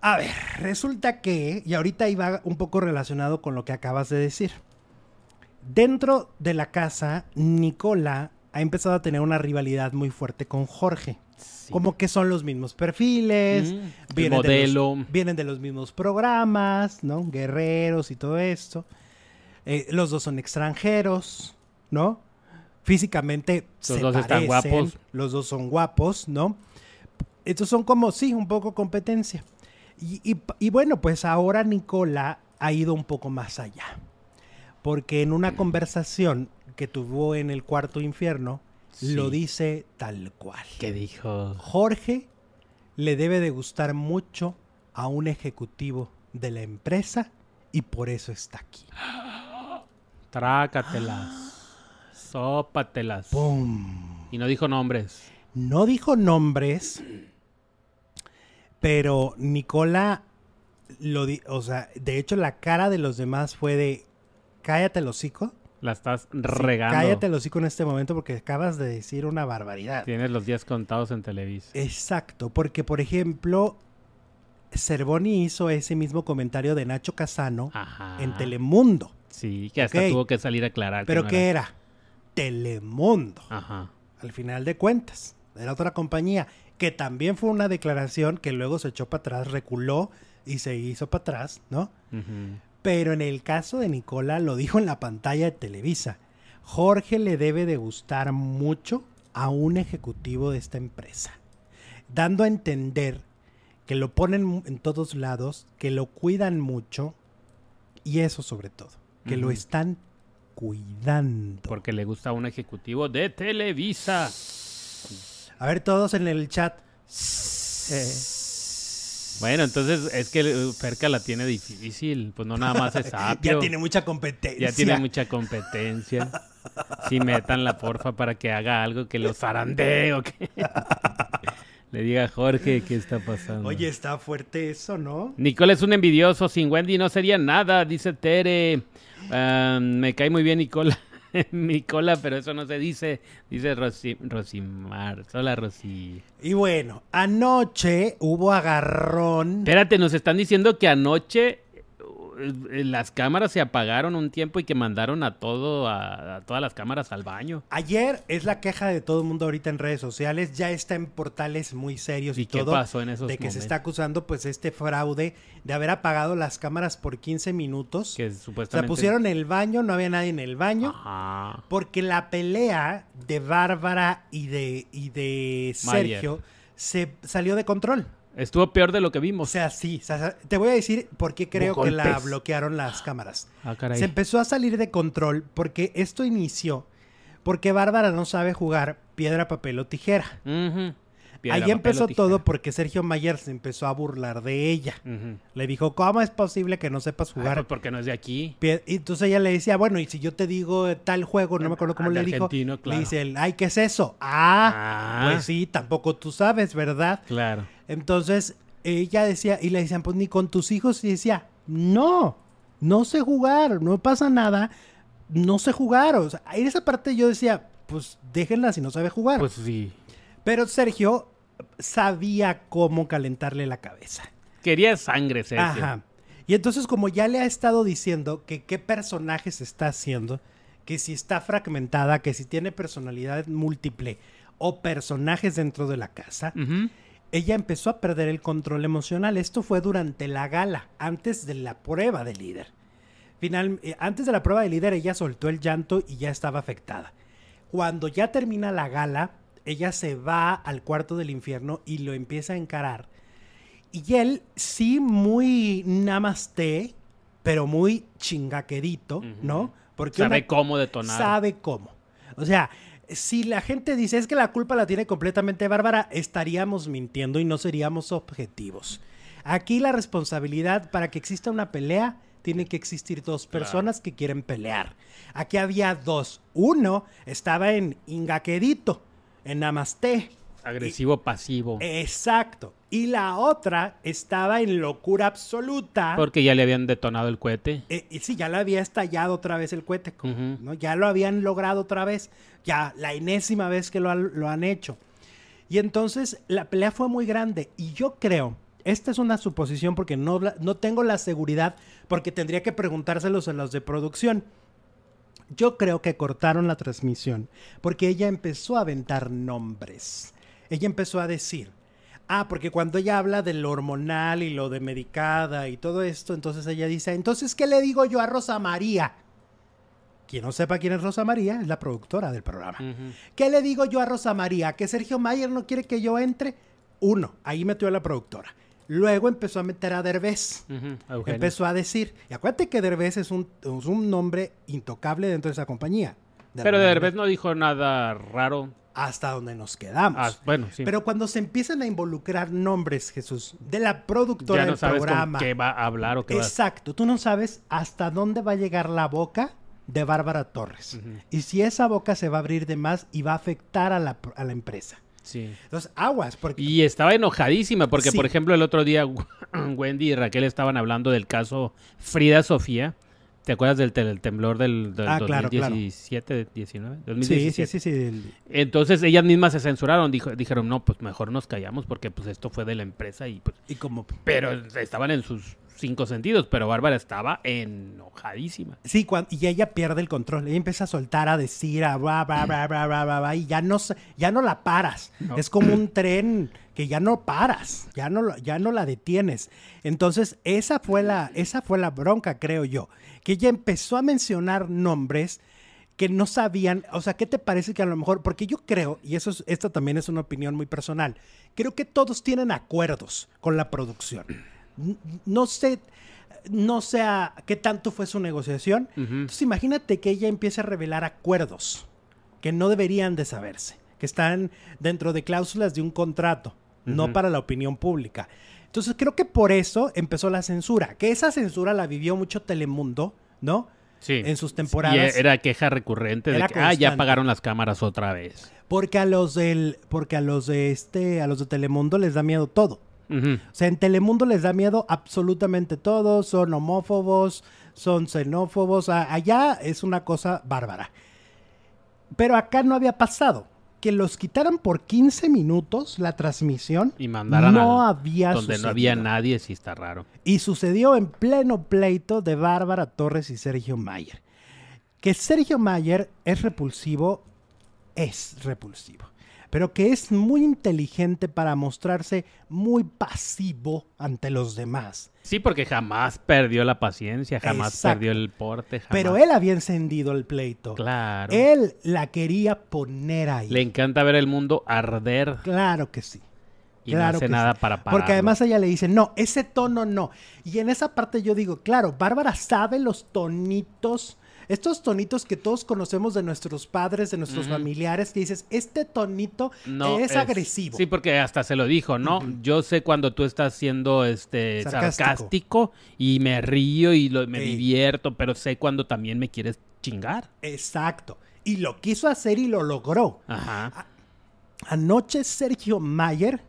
S1: A ver, resulta que, y ahorita iba un poco relacionado con lo que acabas de decir. Dentro de la casa, Nicola ha empezado a tener una rivalidad muy fuerte con Jorge. Como que son los mismos perfiles,
S2: mm, vienen, modelo.
S1: De los, vienen de los mismos programas, ¿no? Guerreros y todo esto. Eh, los dos son extranjeros, ¿no? Físicamente los dos están guapos. Los dos son guapos, ¿no? Estos son como, sí, un poco competencia. y bueno, pues ahora Nicola ha ido un poco más allá porque en una conversación que tuvo en el cuarto infierno, lo dice tal cual.
S2: ¿Qué dijo?
S1: Jorge le debe de gustar mucho a un ejecutivo de la empresa y por eso está aquí. (gasps)
S2: Trácatelas. Sópatelas.
S1: ¡Pum!
S2: Y no dijo nombres.
S1: No dijo nombres, pero Nicola lo di o sea, de hecho la cara de los demás fue de cállate el hocico.
S2: La estás regando.
S1: cállate el hocico en este momento porque acabas de decir una barbaridad.
S2: Tienes los días contados en Televisa.
S1: Exacto, porque por ejemplo, Cervoni hizo ese mismo comentario de Nacho Casano en Telemundo.
S2: Sí, que hasta tuvo que salir a aclarar.
S1: ¿Pero qué era? Telemundo. Ajá. Al final de cuentas, era otra compañía, que también fue una declaración que luego se echó para atrás, reculó y se hizo para atrás, ¿no? Pero en el caso de Nicola, lo dijo en la pantalla de Televisa, Jorge le debe de gustar mucho a un ejecutivo de esta empresa, dando a entender que lo ponen en todos lados, que lo cuidan mucho y eso sobre todo, que lo están cuidando.
S2: Porque le gusta a un ejecutivo de Televisa.
S1: A ver todos en el chat.
S2: Eh. Bueno, entonces es que Perca la tiene difícil, pues no nada más es apio. (laughs)
S1: ya tiene mucha competencia.
S2: Ya tiene mucha competencia. Sí, métanla, porfa, para que haga algo que lo zarandee o que... (laughs) Le diga a Jorge qué está pasando.
S1: Oye, está fuerte eso, ¿no?
S2: Nicole es un envidioso, sin Wendy no sería nada, dice Tere. Ah, me cae muy bien Nicola. (laughs) mi cola, pero eso no se dice, dice Rosimar, sola Rosy.
S1: Y bueno, anoche hubo agarrón.
S2: Espérate, nos están diciendo que anoche las cámaras se apagaron un tiempo y que mandaron a todo a, todas las cámaras al baño.
S1: Ayer es la queja de todo el mundo ahorita en redes sociales, ya está en portales muy serios y, todo
S2: pasó en esos
S1: de que se está acusando pues este fraude de haber apagado las cámaras por 15 minutos.
S2: Que supuestamente
S1: se pusieron en el baño, no había nadie en el baño. Porque la pelea de Bárbara y de y de Sergio se salió de control.
S2: Estuvo peor de lo que vimos.
S1: O sea, sí. te voy a decir por qué creo que la bloquearon las cámaras.
S2: Ah, caray.
S1: Se empezó a salir de control porque esto inició porque Bárbara no sabe jugar piedra, papel o tijera. Ahí empezó todo porque Sergio Mayer se empezó a burlar de ella. Le dijo, ¿cómo es posible que no sepas jugar?
S2: pues porque no es de aquí.
S1: Y entonces ella le decía, bueno, y si yo te digo tal juego, no me acuerdo cómo le dijo. Le dice, ay, ¿qué es eso? Ah, ah, pues sí, tampoco tú sabes, ¿verdad?
S2: Claro.
S1: Entonces ella decía, y le decían, pues ni con tus hijos, y decía, no, no sé jugar, no pasa nada, no sé jugar. O sea, en esa parte yo decía, pues déjenla si no sabe jugar.
S2: Pues sí.
S1: Pero Sergio sabía cómo calentarle la cabeza.
S2: Quería sangre, Sergio. Ajá.
S1: Y entonces como ya le ha estado diciendo que qué personaje se está haciendo, que si está fragmentada, que si tiene personalidad múltiple o personajes dentro de la casa, ella empezó a perder el control emocional. Esto fue durante la gala, antes de la prueba de líder. Final, eh, antes de la prueba de líder, ella soltó el llanto y ya estaba afectada. Cuando ya termina la gala, ella se va al cuarto del infierno y lo empieza a encarar. Y él sí muy namaste, pero muy chingaquedito, ¿no?
S2: Porque sabe cómo detonar.
S1: Sabe cómo. O sea, si la gente dice es que la culpa la tiene completamente Bárbara, estaríamos mintiendo y no seríamos objetivos. Aquí la responsabilidad para que exista una pelea tiene que existir dos personas que quieren pelear. Aquí había dos. Uno estaba en Ingaquedito, en Namaste.
S2: Agresivo pasivo.
S1: Exacto. Y la otra estaba en locura absoluta.
S2: Porque ya le habían detonado el cohete.
S1: Eh, y sí, ya le había estallado otra vez el cohete. ¿no? Ya lo habían logrado otra vez. Ya la enésima vez que lo, han hecho. Y entonces la pelea fue muy grande. Y yo creo, esta es una suposición porque no, no tengo la seguridad, porque tendría que preguntárselos a los de producción. Yo creo que cortaron la transmisión porque ella empezó a aventar nombres ella empezó a decir, ah, porque cuando ella habla de lo hormonal y lo de medicada y todo esto, entonces ella dice, entonces, ¿qué le digo yo a Rosa María? Quien no sepa quién es Rosa María es la productora del programa. ¿Qué le digo yo a Rosa María? ¿Que Sergio Mayer no quiere que yo entre? Uno, ahí metió a la productora. Luego empezó a meter a Derbez. empezó a decir, y acuérdate que Derbez es un, es un nombre intocable dentro de esa compañía.
S2: Pero Derbez no dijo nada raro
S1: hasta donde nos quedamos.
S2: Ah, bueno, sí.
S1: Pero cuando se empiezan a involucrar nombres, Jesús, de la productora
S2: ya no sabes
S1: programa.
S2: qué va a hablar o qué
S1: Exacto, tú no sabes hasta dónde va a llegar la boca de Bárbara Torres. Y si esa boca se va a abrir de más y va a afectar a la, a la empresa.
S2: Sí.
S1: Entonces, aguas.
S2: Porque... Y estaba enojadísima porque, por ejemplo, el otro día (clears throat) Wendy y Raquel estaban hablando del caso Frida Sofía ¿Te acuerdas del, temblor del, del 2017, 19?
S1: Sí, sí, sí, sí.
S2: Entonces ellas mismas se censuraron, dijo, dijeron, no, pues mejor nos callamos porque pues esto fue de la empresa y pues...
S1: Y como...
S2: Pero estaban en sus cinco sentidos, pero Bárbara estaba enojadísima.
S1: Sí, y ella pierde el control, ella empieza a soltar, a decir, a bla, bla, bla, bla, bla, bla, y ya no, ya no la paras. Es como un tren que ya no paras, ya no, ya no la detienes. Entonces, esa fue, la, esa fue la bronca, creo yo, que ella empezó a mencionar nombres que no sabían, o sea, ¿qué te parece que a lo mejor, porque yo creo, y eso es, esta también es una opinión muy personal, creo que todos tienen acuerdos con la producción. No sé, no sé qué tanto fue su negociación. Entonces imagínate que ella empiece a revelar acuerdos que no deberían de saberse, que están dentro de cláusulas de un contrato no para la opinión pública. Entonces creo que por eso empezó la censura, que esa censura la vivió mucho Telemundo, ¿no?
S2: Sí.
S1: En sus temporadas.
S2: Y era queja recurrente de que ah, ya apagaron las cámaras otra vez.
S1: Porque a los del, porque a los de este, a los de Telemundo les da miedo todo. O sea, en Telemundo les da miedo absolutamente todo, son homófobos, son xenófobos, allá es una cosa bárbara. Pero acá no había pasado que los quitaran por 15 minutos la transmisión
S2: y mandaran
S1: no había
S2: donde no había nadie, sí está raro.
S1: Y sucedió en pleno pleito de Bárbara Torres y Sergio Mayer. Que Sergio Mayer es repulsivo, es repulsivo pero que es muy inteligente para mostrarse muy pasivo ante los demás.
S2: Sí, porque jamás perdió la paciencia, jamás perdió el porte.
S1: Pero él había encendido el pleito.
S2: Claro.
S1: Él la quería poner ahí.
S2: Le encanta ver el mundo arder.
S1: Claro que sí.
S2: Y no hace nada para parar.
S1: Porque además ella le dice, no, ese tono no. Y en esa parte yo digo, claro, Bárbara sabe los tonitos estos tonitos que todos conocemos de nuestros padres, de nuestros familiares, que dices, este tonito es, agresivo.
S2: Sí, porque hasta se lo dijo, ¿no? Yo sé cuando tú estás siendo este sarcástico, y me río y me divierto, pero sé cuando también me quieres chingar.
S1: Exacto. Y lo quiso hacer y lo logró.
S2: Ajá.
S1: anoche Sergio Mayer,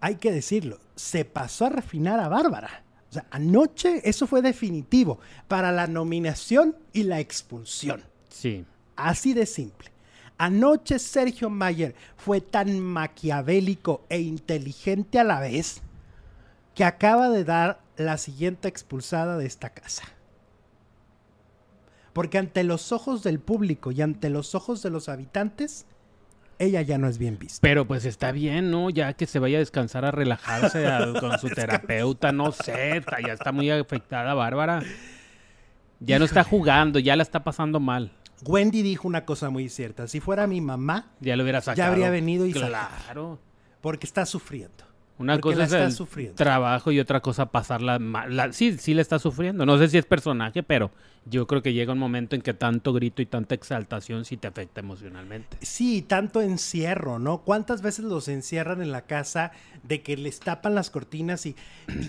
S1: hay que decirlo, se pasó a refinar a Bárbara. O sea, anoche eso fue definitivo para la nominación y la expulsión.
S2: Sí.
S1: Así de simple. Anoche Sergio Mayer fue tan maquiavélico e inteligente a la vez que acaba de dar la siguiente expulsada de esta casa. Porque ante los ojos del público y ante los ojos de los habitantes, ella ya no es bien vista.
S2: Pero pues está bien, ¿no? Ya que se vaya a descansar, a relajarse (laughs) con su terapeuta, no sé, ya está muy afectada Bárbara. Ya no está jugando, ya la está pasando mal.
S1: Wendy dijo una cosa muy cierta. Si fuera mi mamá,
S2: ya lo hubiera sacado.
S1: Ya habría venido y
S2: Claro.
S1: porque está sufriendo.
S2: Una cosa es el trabajo y otra cosa pasarla mal. sí, sí le está sufriendo. No sé si es personaje, pero yo creo que llega un momento en que tanto grito y tanta exaltación sí te afecta emocionalmente.
S1: Sí, tanto encierro, ¿no? ¿Cuántas veces los encierran en la casa de que les tapan las cortinas y,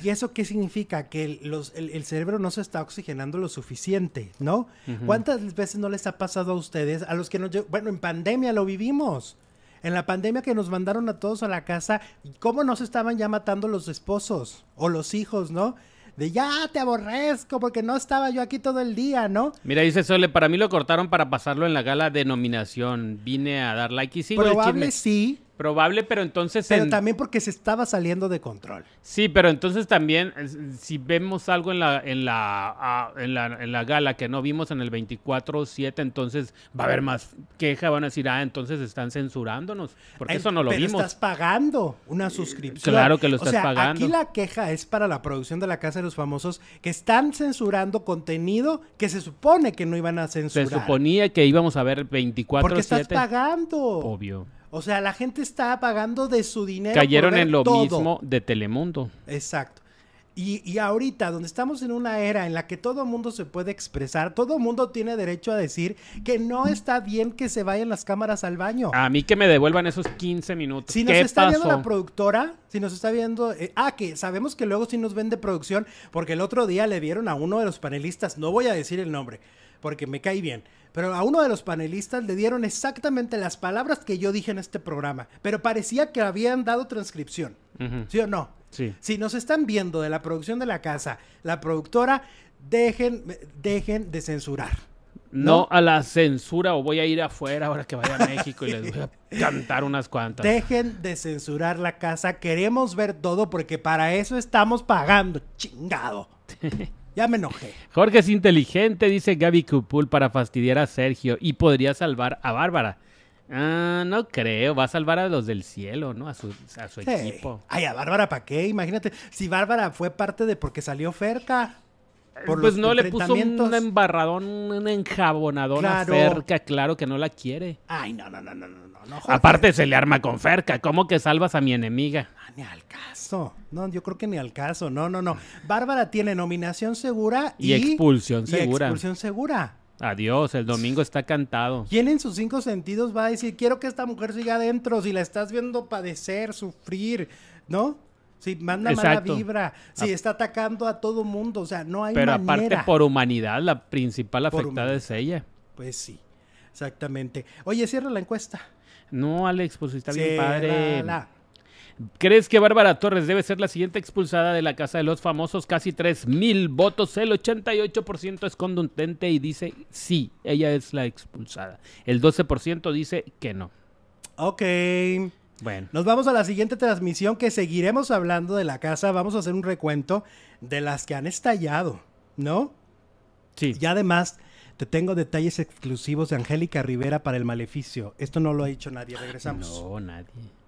S1: y eso qué significa? Que el, los, el, cerebro no se está oxigenando lo suficiente, ¿no? ¿Cuántas veces no les ha pasado a ustedes, a los que nos... Bueno, en pandemia lo vivimos en la pandemia que nos mandaron a todos a la casa, ¿cómo nos estaban ya matando los esposos o los hijos, no? De ya te aborrezco porque no estaba yo aquí todo el día, ¿no?
S2: Mira, dice Sole, para mí lo cortaron para pasarlo en la gala de nominación. Vine a dar like y sigo
S1: Probable sí,
S2: Probable, pero entonces...
S1: Pero también porque se estaba saliendo de control.
S2: Sí, pero entonces también, si vemos algo en la, en la, ah, en la, en la gala que no vimos en el 24-7, entonces va a haber más queja, van a decir, ah, entonces están censurándonos, porque eso no lo
S1: pero
S2: vimos.
S1: estás pagando una suscripción.
S2: Claro que lo estás
S1: o sea,
S2: pagando.
S1: Aquí la queja es para la producción de La Casa de los Famosos, que están censurando contenido que se supone que no iban a censurar.
S2: Se suponía que íbamos a ver 24-7.
S1: Porque estás pagando.
S2: Obvio.
S1: O sea, la gente está pagando de su dinero.
S2: Cayeron en lo mismo de Telemundo.
S1: Exacto. Y, y, ahorita, donde estamos en una era en la que todo mundo se puede expresar, todo mundo tiene derecho a decir que no está bien que se vayan las cámaras al baño.
S2: A mí que me devuelvan esos 15 minutos.
S1: Si nos está viendo la productora, si nos está viendo... Eh, ah, que sabemos que luego sí nos ven de producción, porque el otro día le vieron a uno de los panelistas, no voy a decir el nombre, porque me cae bien pero a uno de los panelistas le dieron exactamente las palabras que yo dije en este programa, pero parecía que habían dado transcripción. ¿Sí o no?
S2: Sí.
S1: Si nos están viendo de la producción de la casa, la productora, dejen, dejen de censurar.
S2: ¿no? a la censura o voy a ir afuera ahora que vaya a México y les voy a (laughs) cantar unas cuantas.
S1: Dejen de censurar la casa, queremos ver todo porque para eso estamos pagando, chingado. (laughs) Ya me enojé.
S2: Jorge es inteligente, dice Gaby Cupul, para fastidiar a Sergio y podría salvar a Bárbara. Ah, no creo, va a salvar a los del cielo, ¿no? A su, a su equipo.
S1: Ay, a Bárbara, ¿para qué? Imagínate, si Bárbara fue parte de porque salió Ferca.
S2: pues no le puso un embarradón, un enjabonadón a Ferca, claro que no la quiere.
S1: Ay, no, no, no, no, no. no
S2: Aparte se le arma con Ferca, ¿cómo que salvas a mi enemiga?
S1: Ah, ni al caso. No, yo creo que ni al caso. No, no, no. Bárbara tiene nominación segura
S2: y, expulsión segura.
S1: Y expulsión segura.
S2: Adiós, el domingo está cantado.
S1: ¿Quién en sus cinco sentidos va a decir, quiero que esta mujer siga adentro, si la estás viendo padecer, sufrir, ¿no? Si manda mala vibra, si está atacando a todo mundo, o sea, no hay
S2: Pero aparte por humanidad, la principal afectada es ella.
S1: Pues sí, exactamente. Oye, cierra la encuesta.
S2: No, Alex, pues está bien padre. ¿Crees que Bárbara Torres debe ser la siguiente expulsada de la Casa de los Famosos? Casi 3 mil votos, el 88% es contundente y dice sí, ella es la expulsada. El 12% dice que no.
S1: Ok. Bueno. Nos vamos a la siguiente transmisión que seguiremos hablando de la casa. Vamos a hacer un recuento de las que han estallado, ¿no?
S2: Sí.
S1: Y además te tengo detalles exclusivos de Angélica Rivera para el maleficio. Esto no lo ha dicho nadie. Regresamos.
S2: No, nadie.